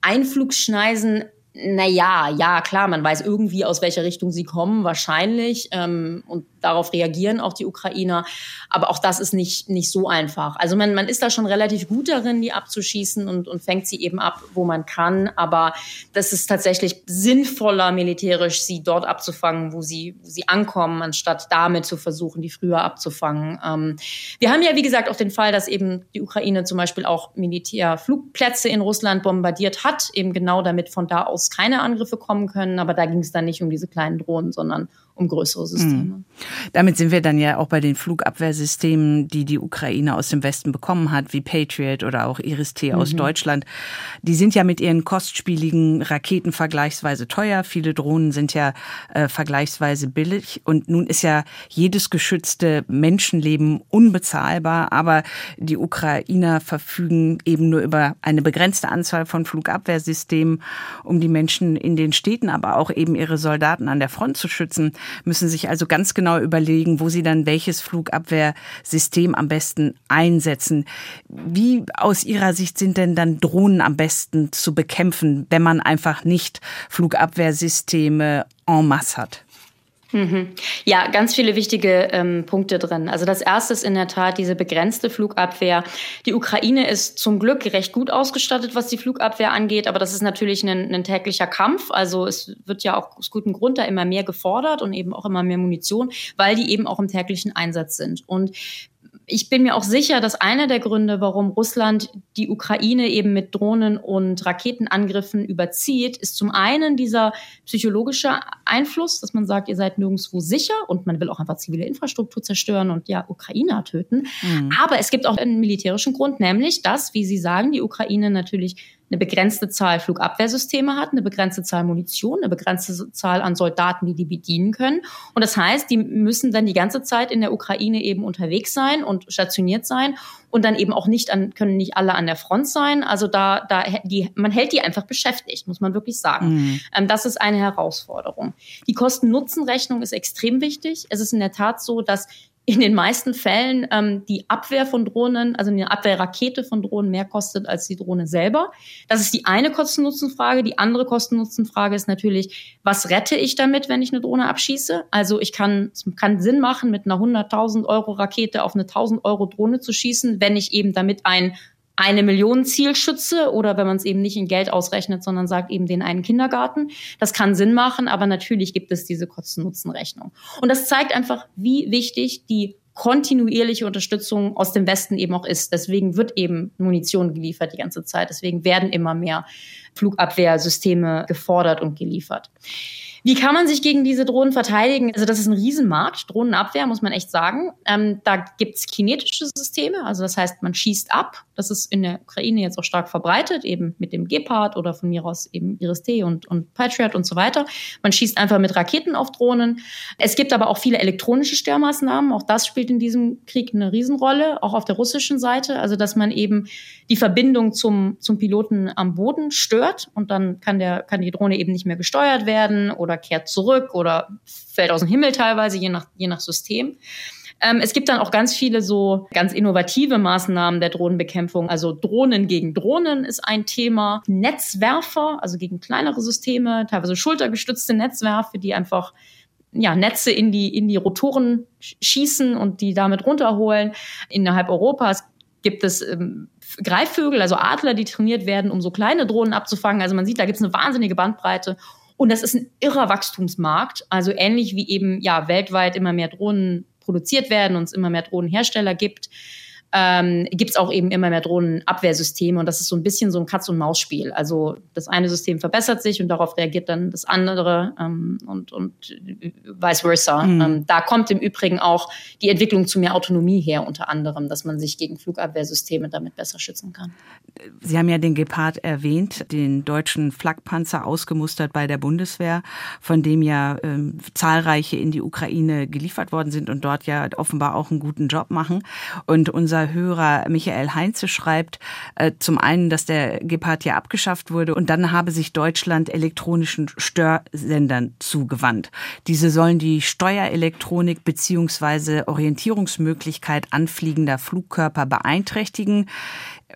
Einflugschneisen naja, ja, klar, man weiß irgendwie, aus welcher Richtung sie kommen, wahrscheinlich. Ähm, und darauf reagieren auch die Ukrainer. Aber auch das ist nicht, nicht so einfach. Also man, man ist da schon relativ gut darin, die abzuschießen und, und fängt sie eben ab, wo man kann. Aber das ist tatsächlich sinnvoller militärisch, sie dort abzufangen, wo sie, wo sie ankommen, anstatt damit zu versuchen, die früher abzufangen. Ähm, wir haben ja, wie gesagt, auch den Fall, dass eben die Ukraine zum Beispiel auch Militärflugplätze in Russland bombardiert hat, eben genau damit von da aus keine Angriffe kommen können. Aber da ging es dann nicht um diese kleinen Drohnen, sondern um größere Systeme. Mhm. Damit sind wir dann ja auch bei den Flugabwehrsystemen, die die Ukraine aus dem Westen bekommen hat, wie Patriot oder auch Iris-T aus mhm. Deutschland. Die sind ja mit ihren kostspieligen Raketen vergleichsweise teuer. Viele Drohnen sind ja äh, vergleichsweise billig. Und nun ist ja jedes geschützte Menschenleben unbezahlbar. Aber die Ukrainer verfügen eben nur über eine begrenzte Anzahl von Flugabwehrsystemen, um die Menschen in den Städten, aber auch eben ihre Soldaten an der Front zu schützen. müssen sich also ganz genau überlegen, wo sie dann welches Flugabwehrsystem am besten einsetzen. Wie aus Ihrer Sicht sind denn dann Drohnen am besten zu bekämpfen, wenn man einfach nicht Flugabwehrsysteme en masse hat? Mhm. Ja, ganz viele wichtige ähm, Punkte drin. Also das erste ist in der Tat diese begrenzte Flugabwehr. Die Ukraine ist zum Glück recht gut ausgestattet, was die Flugabwehr angeht, aber das ist natürlich ein, ein täglicher Kampf. Also es wird ja auch aus gutem Grund da immer mehr gefordert und eben auch immer mehr Munition, weil die eben auch im täglichen Einsatz sind. Und ich bin mir auch sicher, dass einer der Gründe, warum Russland die Ukraine eben mit Drohnen und Raketenangriffen überzieht, ist zum einen dieser psychologische Einfluss, dass man sagt, ihr seid nirgendwo sicher und man will auch einfach zivile Infrastruktur zerstören und ja, Ukrainer töten. Mhm. Aber es gibt auch einen militärischen Grund, nämlich dass, wie Sie sagen, die Ukraine natürlich eine begrenzte Zahl Flugabwehrsysteme hat, eine begrenzte Zahl Munition, eine begrenzte Zahl an Soldaten, die die bedienen können. Und das heißt, die müssen dann die ganze Zeit in der Ukraine eben unterwegs sein und stationiert sein und dann eben auch nicht an, können nicht alle an der Front sein. Also da, da, die, man hält die einfach beschäftigt, muss man wirklich sagen. Mhm. Ähm, das ist eine Herausforderung. Die Kosten-Nutzen-Rechnung ist extrem wichtig. Es ist in der Tat so, dass in den meisten Fällen ähm, die Abwehr von Drohnen, also eine Abwehrrakete von Drohnen mehr kostet als die Drohne selber. Das ist die eine Kosten-Nutzen-Frage. Die andere Kosten-Nutzen-Frage ist natürlich, was rette ich damit, wenn ich eine Drohne abschieße? Also ich kann, es kann Sinn machen, mit einer 100.000 Euro Rakete auf eine 1.000 Euro Drohne zu schießen, wenn ich eben damit ein eine Million Zielschütze oder wenn man es eben nicht in Geld ausrechnet, sondern sagt eben den einen Kindergarten. Das kann Sinn machen, aber natürlich gibt es diese Kosten-Nutzen-Rechnung. Und das zeigt einfach, wie wichtig die kontinuierliche Unterstützung aus dem Westen eben auch ist. Deswegen wird eben Munition geliefert die ganze Zeit. Deswegen werden immer mehr Flugabwehrsysteme gefordert und geliefert. Wie kann man sich gegen diese Drohnen verteidigen? Also das ist ein Riesenmarkt, Drohnenabwehr, muss man echt sagen. Ähm, da gibt's kinetische Systeme, also das heißt, man schießt ab. Das ist in der Ukraine jetzt auch stark verbreitet, eben mit dem Gepard oder von mir aus eben Iris-T und, und Patriot und so weiter. Man schießt einfach mit Raketen auf Drohnen. Es gibt aber auch viele elektronische Störmaßnahmen. Auch das spielt in diesem Krieg eine Riesenrolle, auch auf der russischen Seite. Also dass man eben die Verbindung zum, zum Piloten am Boden stört und dann kann, der, kann die Drohne eben nicht mehr gesteuert werden oder kehrt zurück oder fällt aus dem Himmel teilweise, je nach, je nach System. Ähm, es gibt dann auch ganz viele so ganz innovative Maßnahmen der Drohnenbekämpfung. Also Drohnen gegen Drohnen ist ein Thema. Netzwerfer, also gegen kleinere Systeme, teilweise schultergestützte Netzwerfe, die einfach ja, Netze in die, in die Rotoren schießen und die damit runterholen. Innerhalb Europas gibt es ähm, Greifvögel, also Adler, die trainiert werden, um so kleine Drohnen abzufangen. Also man sieht, da gibt es eine wahnsinnige Bandbreite. Und das ist ein irrer Wachstumsmarkt. Also ähnlich wie eben ja weltweit immer mehr Drohnen produziert werden und es immer mehr Drohnenhersteller gibt ähm, gibt es auch eben immer mehr Drohnenabwehrsysteme und das ist so ein bisschen so ein Katz-und-Maus-Spiel. Also das eine System verbessert sich und darauf reagiert dann das andere ähm, und, und vice versa. Mhm. Ähm, da kommt im Übrigen auch die Entwicklung zu mehr Autonomie her, unter anderem, dass man sich gegen Flugabwehrsysteme damit besser schützen kann. Sie haben ja den Gepard erwähnt, den deutschen Flakpanzer ausgemustert bei der Bundeswehr, von dem ja ähm, zahlreiche in die Ukraine geliefert worden sind und dort ja offenbar auch einen guten Job machen. Und unser unser Hörer Michael Heinze schreibt, äh, zum einen, dass der Gepard ja abgeschafft wurde und dann habe sich Deutschland elektronischen Störsendern zugewandt. Diese sollen die Steuerelektronik beziehungsweise Orientierungsmöglichkeit anfliegender Flugkörper beeinträchtigen.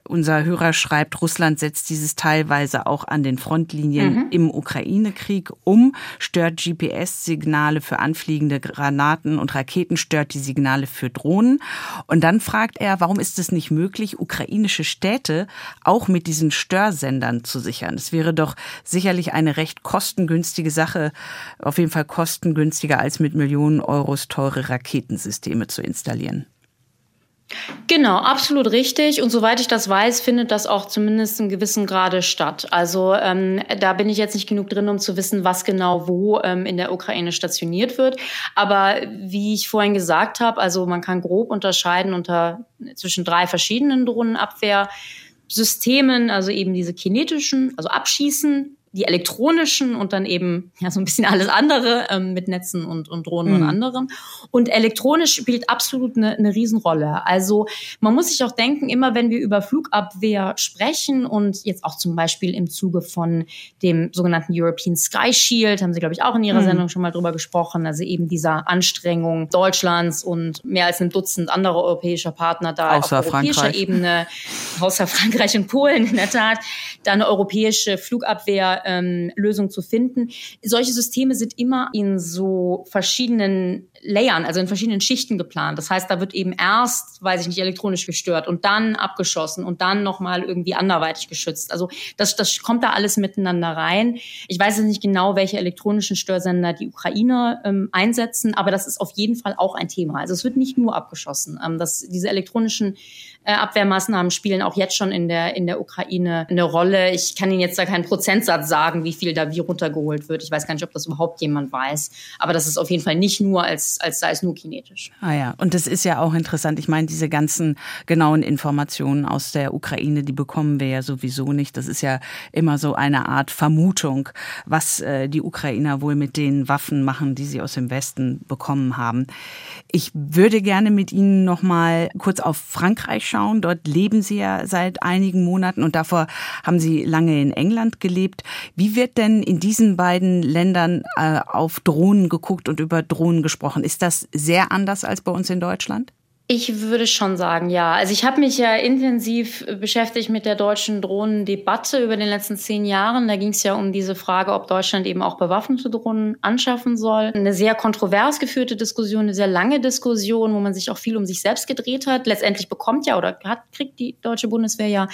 Unser Hörer schreibt, Russland setzt dieses teilweise auch an den Frontlinien mhm. im Ukraine-Krieg um, stört GPS-Signale für anfliegende Granaten und Raketen, stört die Signale für Drohnen. Und dann fragt er, warum ist es nicht möglich, ukrainische Städte auch mit diesen Störsendern zu sichern? Es wäre doch sicherlich eine recht kostengünstige Sache, auf jeden Fall kostengünstiger als mit Millionen Euros teure Raketensysteme zu installieren. Genau, absolut richtig. Und soweit ich das weiß, findet das auch zumindest in gewissem Grade statt. Also ähm, da bin ich jetzt nicht genug drin, um zu wissen, was genau wo ähm, in der Ukraine stationiert wird. Aber wie ich vorhin gesagt habe, also man kann grob unterscheiden unter zwischen drei verschiedenen Drohnenabwehrsystemen, also eben diese kinetischen, also Abschießen, die elektronischen und dann eben ja so ein bisschen alles andere ähm, mit Netzen und, und Drohnen mhm. und anderen. Und elektronisch spielt absolut eine, eine Riesenrolle. Also man muss sich auch denken, immer wenn wir über Flugabwehr sprechen und jetzt auch zum Beispiel im Zuge von dem sogenannten European Sky Shield, haben Sie, glaube ich, auch in Ihrer mhm. Sendung schon mal drüber gesprochen, also eben dieser Anstrengung Deutschlands und mehr als ein Dutzend anderer europäischer Partner da außer auf europäischer Frankreich. Ebene, außer Frankreich und Polen in der Tat, da eine europäische Flugabwehr ähm, Lösung zu finden. Solche Systeme sind immer in so verschiedenen Layern, also in verschiedenen Schichten geplant. Das heißt, da wird eben erst, weiß ich nicht, elektronisch gestört und dann abgeschossen und dann nochmal irgendwie anderweitig geschützt. Also das, das kommt da alles miteinander rein. Ich weiß jetzt nicht genau, welche elektronischen Störsender die Ukraine ähm, einsetzen, aber das ist auf jeden Fall auch ein Thema. Also es wird nicht nur abgeschossen. Ähm, das, diese elektronischen äh, Abwehrmaßnahmen spielen auch jetzt schon in der, in der Ukraine eine Rolle. Ich kann Ihnen jetzt da keinen Prozentsatz sagen, wie viel da wie runtergeholt wird. Ich weiß gar nicht, ob das überhaupt jemand weiß. Aber das ist auf jeden Fall nicht nur als, als sei es nur kinetisch. Ah ja, und das ist ja auch interessant. Ich meine, diese ganzen genauen Informationen aus der Ukraine, die bekommen wir ja sowieso nicht. Das ist ja immer so eine Art Vermutung, was äh, die Ukrainer wohl mit den Waffen machen, die sie aus dem Westen bekommen haben. Ich würde gerne mit Ihnen noch mal kurz auf Frankreich schauen. Dort leben Sie ja seit einigen Monaten und davor haben Sie lange in England gelebt. Wie wird denn in diesen beiden Ländern äh, auf Drohnen geguckt und über Drohnen gesprochen? Ist das sehr anders als bei uns in Deutschland? Ich würde schon sagen, ja. Also ich habe mich ja intensiv beschäftigt mit der deutschen Drohnendebatte über den letzten zehn Jahren. Da ging es ja um diese Frage, ob Deutschland eben auch bewaffnete Drohnen anschaffen soll. Eine sehr kontrovers geführte Diskussion, eine sehr lange Diskussion, wo man sich auch viel um sich selbst gedreht hat. Letztendlich bekommt ja oder hat, kriegt die deutsche Bundeswehr ja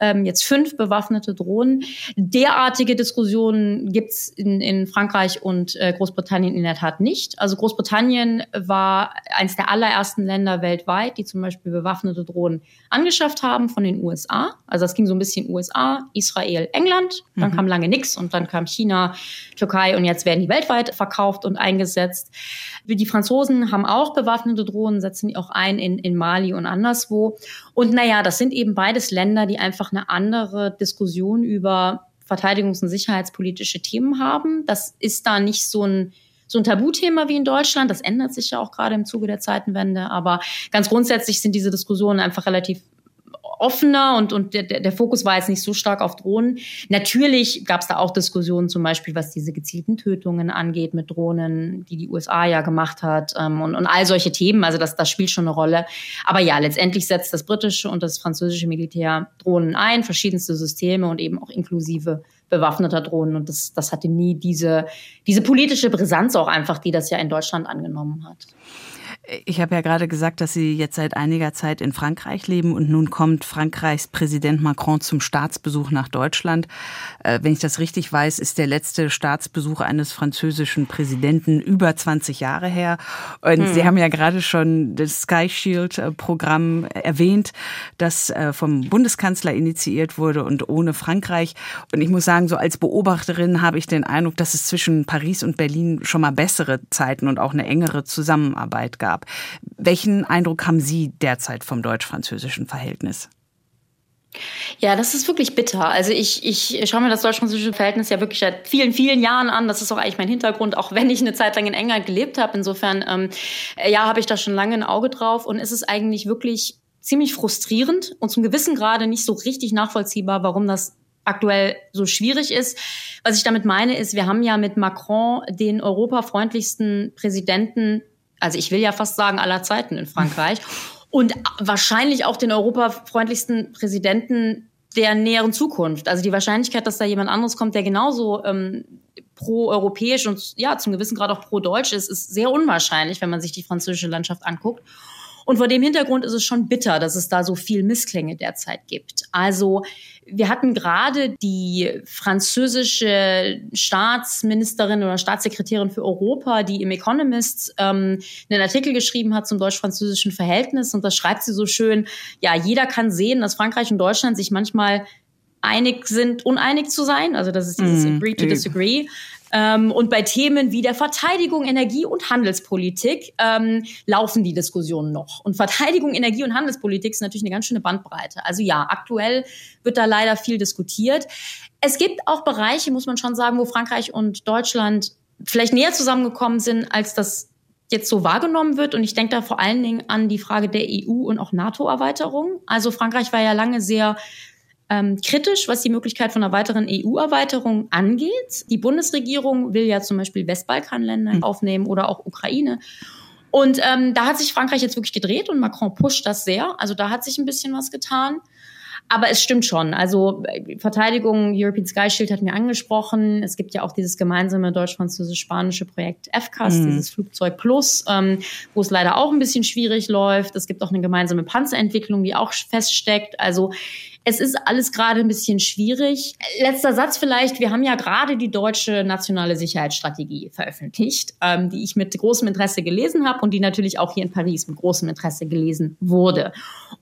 ähm, jetzt fünf bewaffnete Drohnen. Derartige Diskussionen gibt's in, in Frankreich und äh, Großbritannien in der Tat nicht. Also Großbritannien war eines der allerersten Länder weltweit, die zum Beispiel bewaffnete Drohnen angeschafft haben von den USA. Also das ging so ein bisschen USA, Israel, England. Dann mhm. kam lange nichts und dann kam China, Türkei und jetzt werden die weltweit verkauft und eingesetzt. Die Franzosen haben auch bewaffnete Drohnen, setzen die auch ein in, in Mali und anderswo. Und naja, das sind eben beides Länder, die einfach eine andere Diskussion über verteidigungs- und sicherheitspolitische Themen haben. Das ist da nicht so ein so ein Tabuthema wie in Deutschland. Das ändert sich ja auch gerade im Zuge der Zeitenwende. Aber ganz grundsätzlich sind diese Diskussionen einfach relativ offener und, und der, der Fokus war jetzt nicht so stark auf Drohnen. Natürlich gab es da auch Diskussionen, zum Beispiel was diese gezielten Tötungen angeht mit Drohnen, die die USA ja gemacht hat ähm, und, und all solche Themen. Also das, das spielt schon eine Rolle. Aber ja, letztendlich setzt das britische und das französische Militär Drohnen ein, verschiedenste Systeme und eben auch inklusive bewaffneter Drohnen. Und das, das hatte nie diese, diese politische Brisanz auch einfach, die das ja in Deutschland angenommen hat. Ich habe ja gerade gesagt, dass Sie jetzt seit einiger Zeit in Frankreich leben und nun kommt Frankreichs Präsident Macron zum Staatsbesuch nach Deutschland. Äh, wenn ich das richtig weiß, ist der letzte Staatsbesuch eines französischen Präsidenten über 20 Jahre her. Und hm. Sie haben ja gerade schon das Sky Shield äh, Programm erwähnt, das äh, vom Bundeskanzler initiiert wurde und ohne Frankreich. Und ich muss sagen, so als Beobachterin habe ich den Eindruck, dass es zwischen Paris und Berlin schon mal bessere Zeiten und auch eine engere Zusammenarbeit gab gab. Welchen Eindruck haben Sie derzeit vom deutsch-französischen Verhältnis? Ja, das ist wirklich bitter. Also ich, ich schaue mir das deutsch-französische Verhältnis ja wirklich seit vielen, vielen Jahren an. Das ist auch eigentlich mein Hintergrund, auch wenn ich eine Zeit lang in England gelebt habe. Insofern, ähm, ja, habe ich da schon lange ein Auge drauf. Und es ist eigentlich wirklich ziemlich frustrierend und zum gewissen Grade nicht so richtig nachvollziehbar, warum das aktuell so schwierig ist. Was ich damit meine, ist, wir haben ja mit Macron den europafreundlichsten Präsidenten also ich will ja fast sagen aller Zeiten in Frankreich und wahrscheinlich auch den europafreundlichsten Präsidenten der näheren Zukunft. Also die Wahrscheinlichkeit, dass da jemand anderes kommt, der genauso ähm, pro-europäisch und ja zum gewissen Grad auch pro-deutsch ist, ist sehr unwahrscheinlich, wenn man sich die französische Landschaft anguckt. Und vor dem Hintergrund ist es schon bitter, dass es da so viel Missklänge derzeit gibt. Also wir hatten gerade die französische Staatsministerin oder Staatssekretärin für Europa, die im Economist ähm, einen Artikel geschrieben hat zum deutsch-französischen Verhältnis. Und das schreibt sie so schön, ja, jeder kann sehen, dass Frankreich und Deutschland sich manchmal einig sind, uneinig zu sein. Also das ist dieses mm, Agree to Disagree. Ähm, und bei Themen wie der Verteidigung, Energie und Handelspolitik ähm, laufen die Diskussionen noch. Und Verteidigung, Energie und Handelspolitik ist natürlich eine ganz schöne Bandbreite. Also ja, aktuell wird da leider viel diskutiert. Es gibt auch Bereiche, muss man schon sagen, wo Frankreich und Deutschland vielleicht näher zusammengekommen sind, als das jetzt so wahrgenommen wird. Und ich denke da vor allen Dingen an die Frage der EU und auch NATO-Erweiterung. Also Frankreich war ja lange sehr ähm, kritisch, was die Möglichkeit von einer weiteren EU-Erweiterung angeht. Die Bundesregierung will ja zum Beispiel Westbalkanländer mhm. aufnehmen oder auch Ukraine. Und ähm, da hat sich Frankreich jetzt wirklich gedreht und Macron pusht das sehr. Also da hat sich ein bisschen was getan. Aber es stimmt schon. Also äh, Verteidigung, European Sky Shield hat mir angesprochen. Es gibt ja auch dieses gemeinsame deutsch-französisch-spanische Projekt FCAS, mhm. dieses Flugzeug Plus, ähm, wo es leider auch ein bisschen schwierig läuft. Es gibt auch eine gemeinsame Panzerentwicklung, die auch feststeckt. Also es ist alles gerade ein bisschen schwierig. Letzter Satz vielleicht. Wir haben ja gerade die deutsche nationale Sicherheitsstrategie veröffentlicht, ähm, die ich mit großem Interesse gelesen habe und die natürlich auch hier in Paris mit großem Interesse gelesen wurde.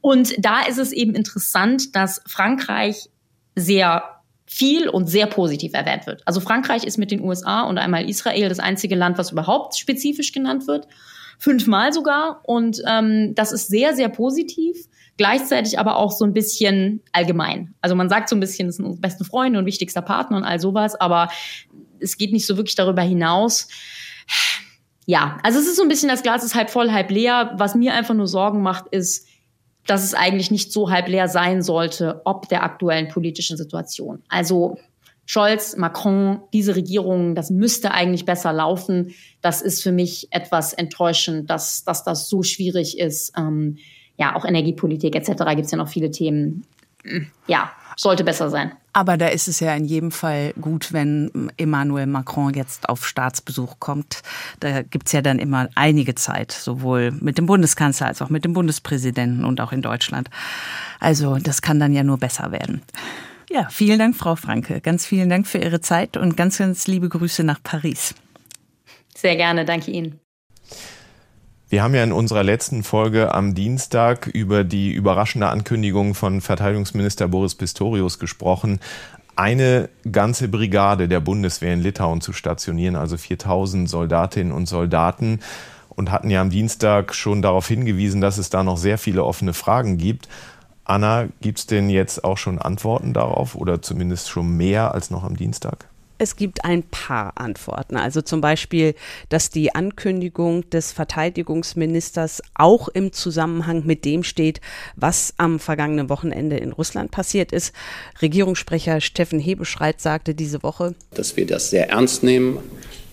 Und da ist es eben interessant, dass Frankreich sehr viel und sehr positiv erwähnt wird. Also Frankreich ist mit den USA und einmal Israel das einzige Land, was überhaupt spezifisch genannt wird. Fünfmal sogar. Und ähm, das ist sehr, sehr positiv gleichzeitig aber auch so ein bisschen allgemein. Also man sagt so ein bisschen, das sind unsere besten Freunde und wichtigster Partner und all sowas, aber es geht nicht so wirklich darüber hinaus. Ja, also es ist so ein bisschen, das Glas ist halb voll, halb leer. Was mir einfach nur Sorgen macht, ist, dass es eigentlich nicht so halb leer sein sollte, ob der aktuellen politischen Situation. Also Scholz, Macron, diese Regierung, das müsste eigentlich besser laufen. Das ist für mich etwas enttäuschend, dass, dass das so schwierig ist. Ähm, ja, auch Energiepolitik etc. gibt es ja noch viele Themen. Ja, sollte besser sein. Aber da ist es ja in jedem Fall gut, wenn Emmanuel Macron jetzt auf Staatsbesuch kommt. Da gibt es ja dann immer einige Zeit, sowohl mit dem Bundeskanzler als auch mit dem Bundespräsidenten und auch in Deutschland. Also das kann dann ja nur besser werden. Ja, vielen Dank, Frau Franke. Ganz vielen Dank für Ihre Zeit und ganz, ganz liebe Grüße nach Paris. Sehr gerne, danke Ihnen. Wir haben ja in unserer letzten Folge am Dienstag über die überraschende Ankündigung von Verteidigungsminister Boris Pistorius gesprochen, eine ganze Brigade der Bundeswehr in Litauen zu stationieren, also 4000 Soldatinnen und Soldaten und hatten ja am Dienstag schon darauf hingewiesen, dass es da noch sehr viele offene Fragen gibt. Anna, gibt es denn jetzt auch schon Antworten darauf oder zumindest schon mehr als noch am Dienstag? Es gibt ein paar Antworten. Also zum Beispiel, dass die Ankündigung des Verteidigungsministers auch im Zusammenhang mit dem steht, was am vergangenen Wochenende in Russland passiert ist. Regierungssprecher Steffen Hebeschreit sagte diese Woche, dass wir das sehr ernst nehmen.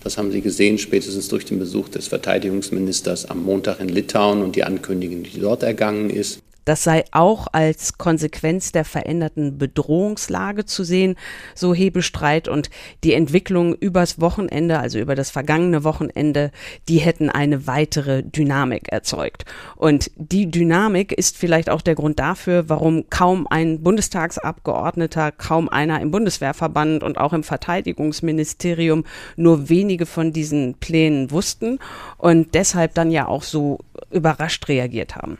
Das haben Sie gesehen, spätestens durch den Besuch des Verteidigungsministers am Montag in Litauen und die Ankündigung, die dort ergangen ist. Das sei auch als Konsequenz der veränderten Bedrohungslage zu sehen, so Hebestreit. Und die Entwicklung übers Wochenende, also über das vergangene Wochenende, die hätten eine weitere Dynamik erzeugt. Und die Dynamik ist vielleicht auch der Grund dafür, warum kaum ein Bundestagsabgeordneter, kaum einer im Bundeswehrverband und auch im Verteidigungsministerium nur wenige von diesen Plänen wussten und deshalb dann ja auch so überrascht reagiert haben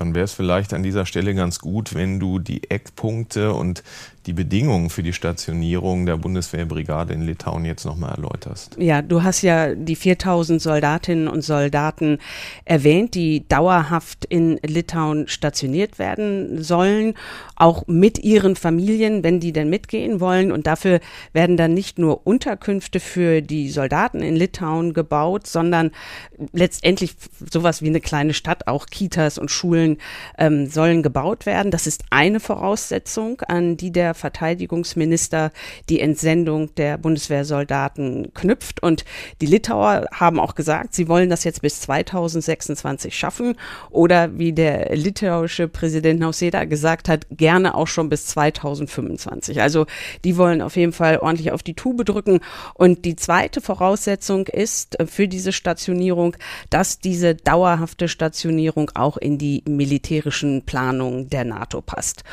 dann wäre es vielleicht an dieser Stelle ganz gut, wenn du die Eckpunkte und die Bedingungen für die Stationierung der Bundeswehrbrigade in Litauen jetzt nochmal erläuterst. Ja, du hast ja die 4000 Soldatinnen und Soldaten erwähnt, die dauerhaft in Litauen stationiert werden sollen, auch mit ihren Familien, wenn die denn mitgehen wollen. Und dafür werden dann nicht nur Unterkünfte für die Soldaten in Litauen gebaut, sondern letztendlich sowas wie eine kleine Stadt, auch Kitas und Schulen ähm, sollen gebaut werden. Das ist eine Voraussetzung, an die der Verteidigungsminister die Entsendung der Bundeswehrsoldaten knüpft. Und die Litauer haben auch gesagt, sie wollen das jetzt bis 2026 schaffen. Oder wie der litauische Präsident Nauseda gesagt hat, gerne auch schon bis 2025. Also die wollen auf jeden Fall ordentlich auf die Tube drücken. Und die zweite Voraussetzung ist für diese Stationierung, dass diese dauerhafte Stationierung auch in die militärischen Planungen der NATO passt.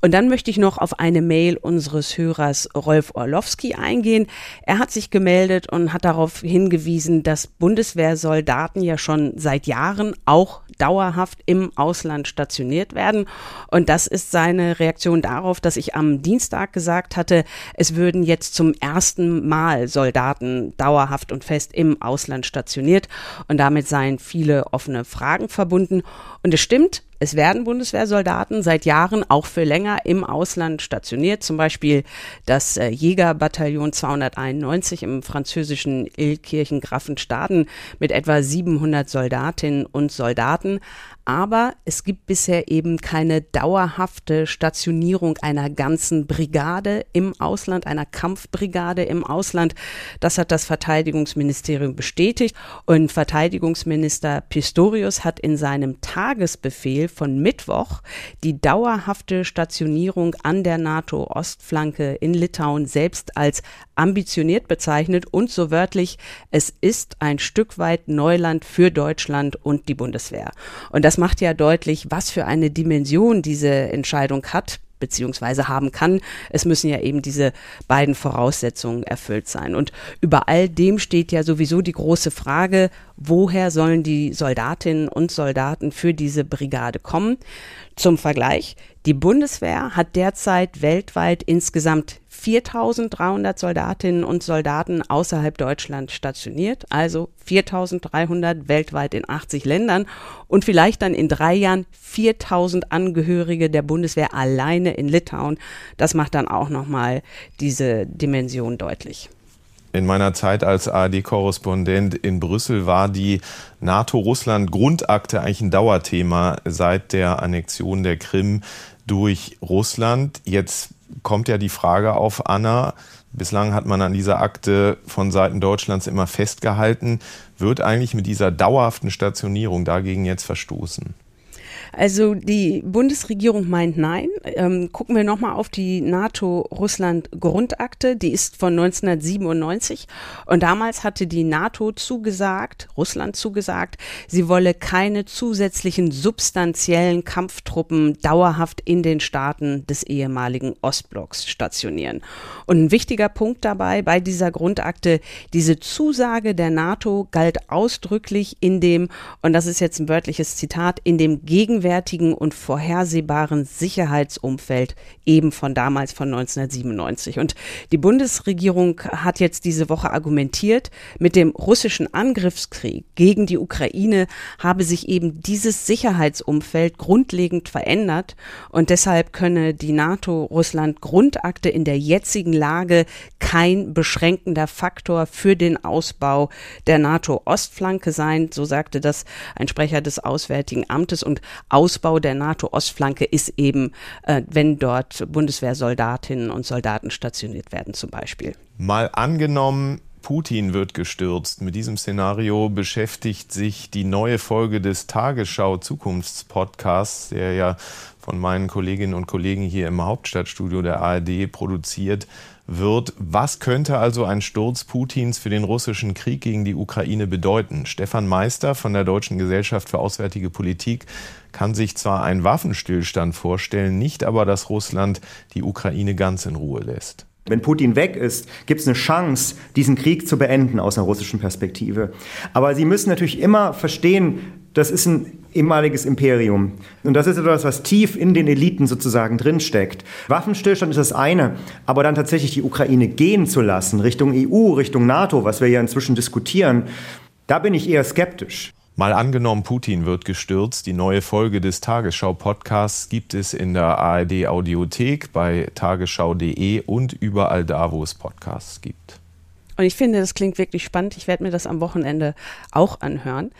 Und dann möchte ich noch auf eine Mail unseres Hörers Rolf Orlowski eingehen. Er hat sich gemeldet und hat darauf hingewiesen, dass Bundeswehrsoldaten ja schon seit Jahren auch dauerhaft im Ausland stationiert werden. Und das ist seine Reaktion darauf, dass ich am Dienstag gesagt hatte, es würden jetzt zum ersten Mal Soldaten dauerhaft und fest im Ausland stationiert. Und damit seien viele offene Fragen verbunden. Und es stimmt, es werden Bundeswehrsoldaten seit Jahren auch für länger im Ausland stationiert, zum Beispiel das äh, Jägerbataillon 291 im französischen Illkirchen-Graffenstaden mit etwa 700 Soldatinnen und Soldaten aber es gibt bisher eben keine dauerhafte Stationierung einer ganzen Brigade im Ausland, einer Kampfbrigade im Ausland. Das hat das Verteidigungsministerium bestätigt und Verteidigungsminister Pistorius hat in seinem Tagesbefehl von Mittwoch die dauerhafte Stationierung an der NATO-Ostflanke in Litauen selbst als ambitioniert bezeichnet und so wörtlich, es ist ein Stück weit Neuland für Deutschland und die Bundeswehr. Und das macht ja deutlich, was für eine Dimension diese Entscheidung hat beziehungsweise haben kann. Es müssen ja eben diese beiden Voraussetzungen erfüllt sein. Und über all dem steht ja sowieso die große Frage, woher sollen die Soldatinnen und Soldaten für diese Brigade kommen? Zum Vergleich, die Bundeswehr hat derzeit weltweit insgesamt 4300 Soldatinnen und Soldaten außerhalb Deutschlands stationiert, also 4300 weltweit in 80 Ländern und vielleicht dann in drei Jahren 4000 Angehörige der Bundeswehr alleine in Litauen. Das macht dann auch nochmal diese Dimension deutlich. In meiner Zeit als ARD-Korrespondent in Brüssel war die NATO-Russland-Grundakte eigentlich ein Dauerthema seit der Annexion der Krim durch Russland. Jetzt kommt ja die Frage auf, Anna, bislang hat man an dieser Akte von Seiten Deutschlands immer festgehalten, wird eigentlich mit dieser dauerhaften Stationierung dagegen jetzt verstoßen? Also die Bundesregierung meint nein. Ähm, gucken wir nochmal auf die NATO-Russland-Grundakte. Die ist von 1997 und damals hatte die NATO zugesagt, Russland zugesagt, sie wolle keine zusätzlichen substanziellen Kampftruppen dauerhaft in den Staaten des ehemaligen Ostblocks stationieren. Und ein wichtiger Punkt dabei bei dieser Grundakte, diese Zusage der NATO galt ausdrücklich in dem, und das ist jetzt ein wörtliches Zitat, in dem gegenwärtigen gegenwärtigen und vorhersehbaren Sicherheitsumfeld eben von damals von 1997. Und die Bundesregierung hat jetzt diese Woche argumentiert, mit dem russischen Angriffskrieg gegen die Ukraine habe sich eben dieses Sicherheitsumfeld grundlegend verändert und deshalb könne die NATO-Russland-Grundakte in der jetzigen Lage kein beschränkender Faktor für den Ausbau der NATO-Ostflanke sein. So sagte das ein Sprecher des Auswärtigen Amtes und Ausbau der NATO-Ostflanke ist eben, äh, wenn dort Bundeswehrsoldatinnen und Soldaten stationiert werden zum Beispiel. Mal angenommen, Putin wird gestürzt. Mit diesem Szenario beschäftigt sich die neue Folge des Tagesschau Zukunftspodcasts, der ja von meinen Kolleginnen und Kollegen hier im Hauptstadtstudio der ARD produziert wird. Was könnte also ein Sturz Putins für den russischen Krieg gegen die Ukraine bedeuten? Stefan Meister von der Deutschen Gesellschaft für Auswärtige Politik kann sich zwar einen Waffenstillstand vorstellen, nicht aber, dass Russland die Ukraine ganz in Ruhe lässt. Wenn Putin weg ist, gibt es eine Chance, diesen Krieg zu beenden aus einer russischen Perspektive. Aber Sie müssen natürlich immer verstehen, das ist ein ehemaliges Imperium. Und das ist etwas, was tief in den Eliten sozusagen drinsteckt. Waffenstillstand ist das eine, aber dann tatsächlich die Ukraine gehen zu lassen, Richtung EU, Richtung NATO, was wir ja inzwischen diskutieren, da bin ich eher skeptisch. Mal angenommen, Putin wird gestürzt. Die neue Folge des Tagesschau-Podcasts gibt es in der ARD-Audiothek bei tagesschau.de und überall da, wo es Podcasts gibt. Und ich finde, das klingt wirklich spannend. Ich werde mir das am Wochenende auch anhören.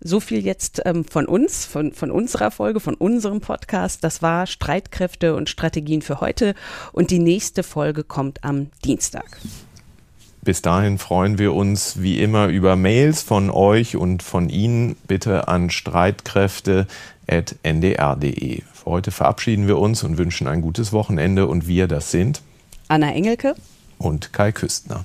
So viel jetzt ähm, von uns, von, von unserer Folge, von unserem Podcast. Das war Streitkräfte und Strategien für heute. Und die nächste Folge kommt am Dienstag. Bis dahin freuen wir uns wie immer über Mails von euch und von Ihnen. Bitte an streitkräfte.ndr.de. Für heute verabschieden wir uns und wünschen ein gutes Wochenende. Und wir, das sind Anna Engelke und Kai Küstner.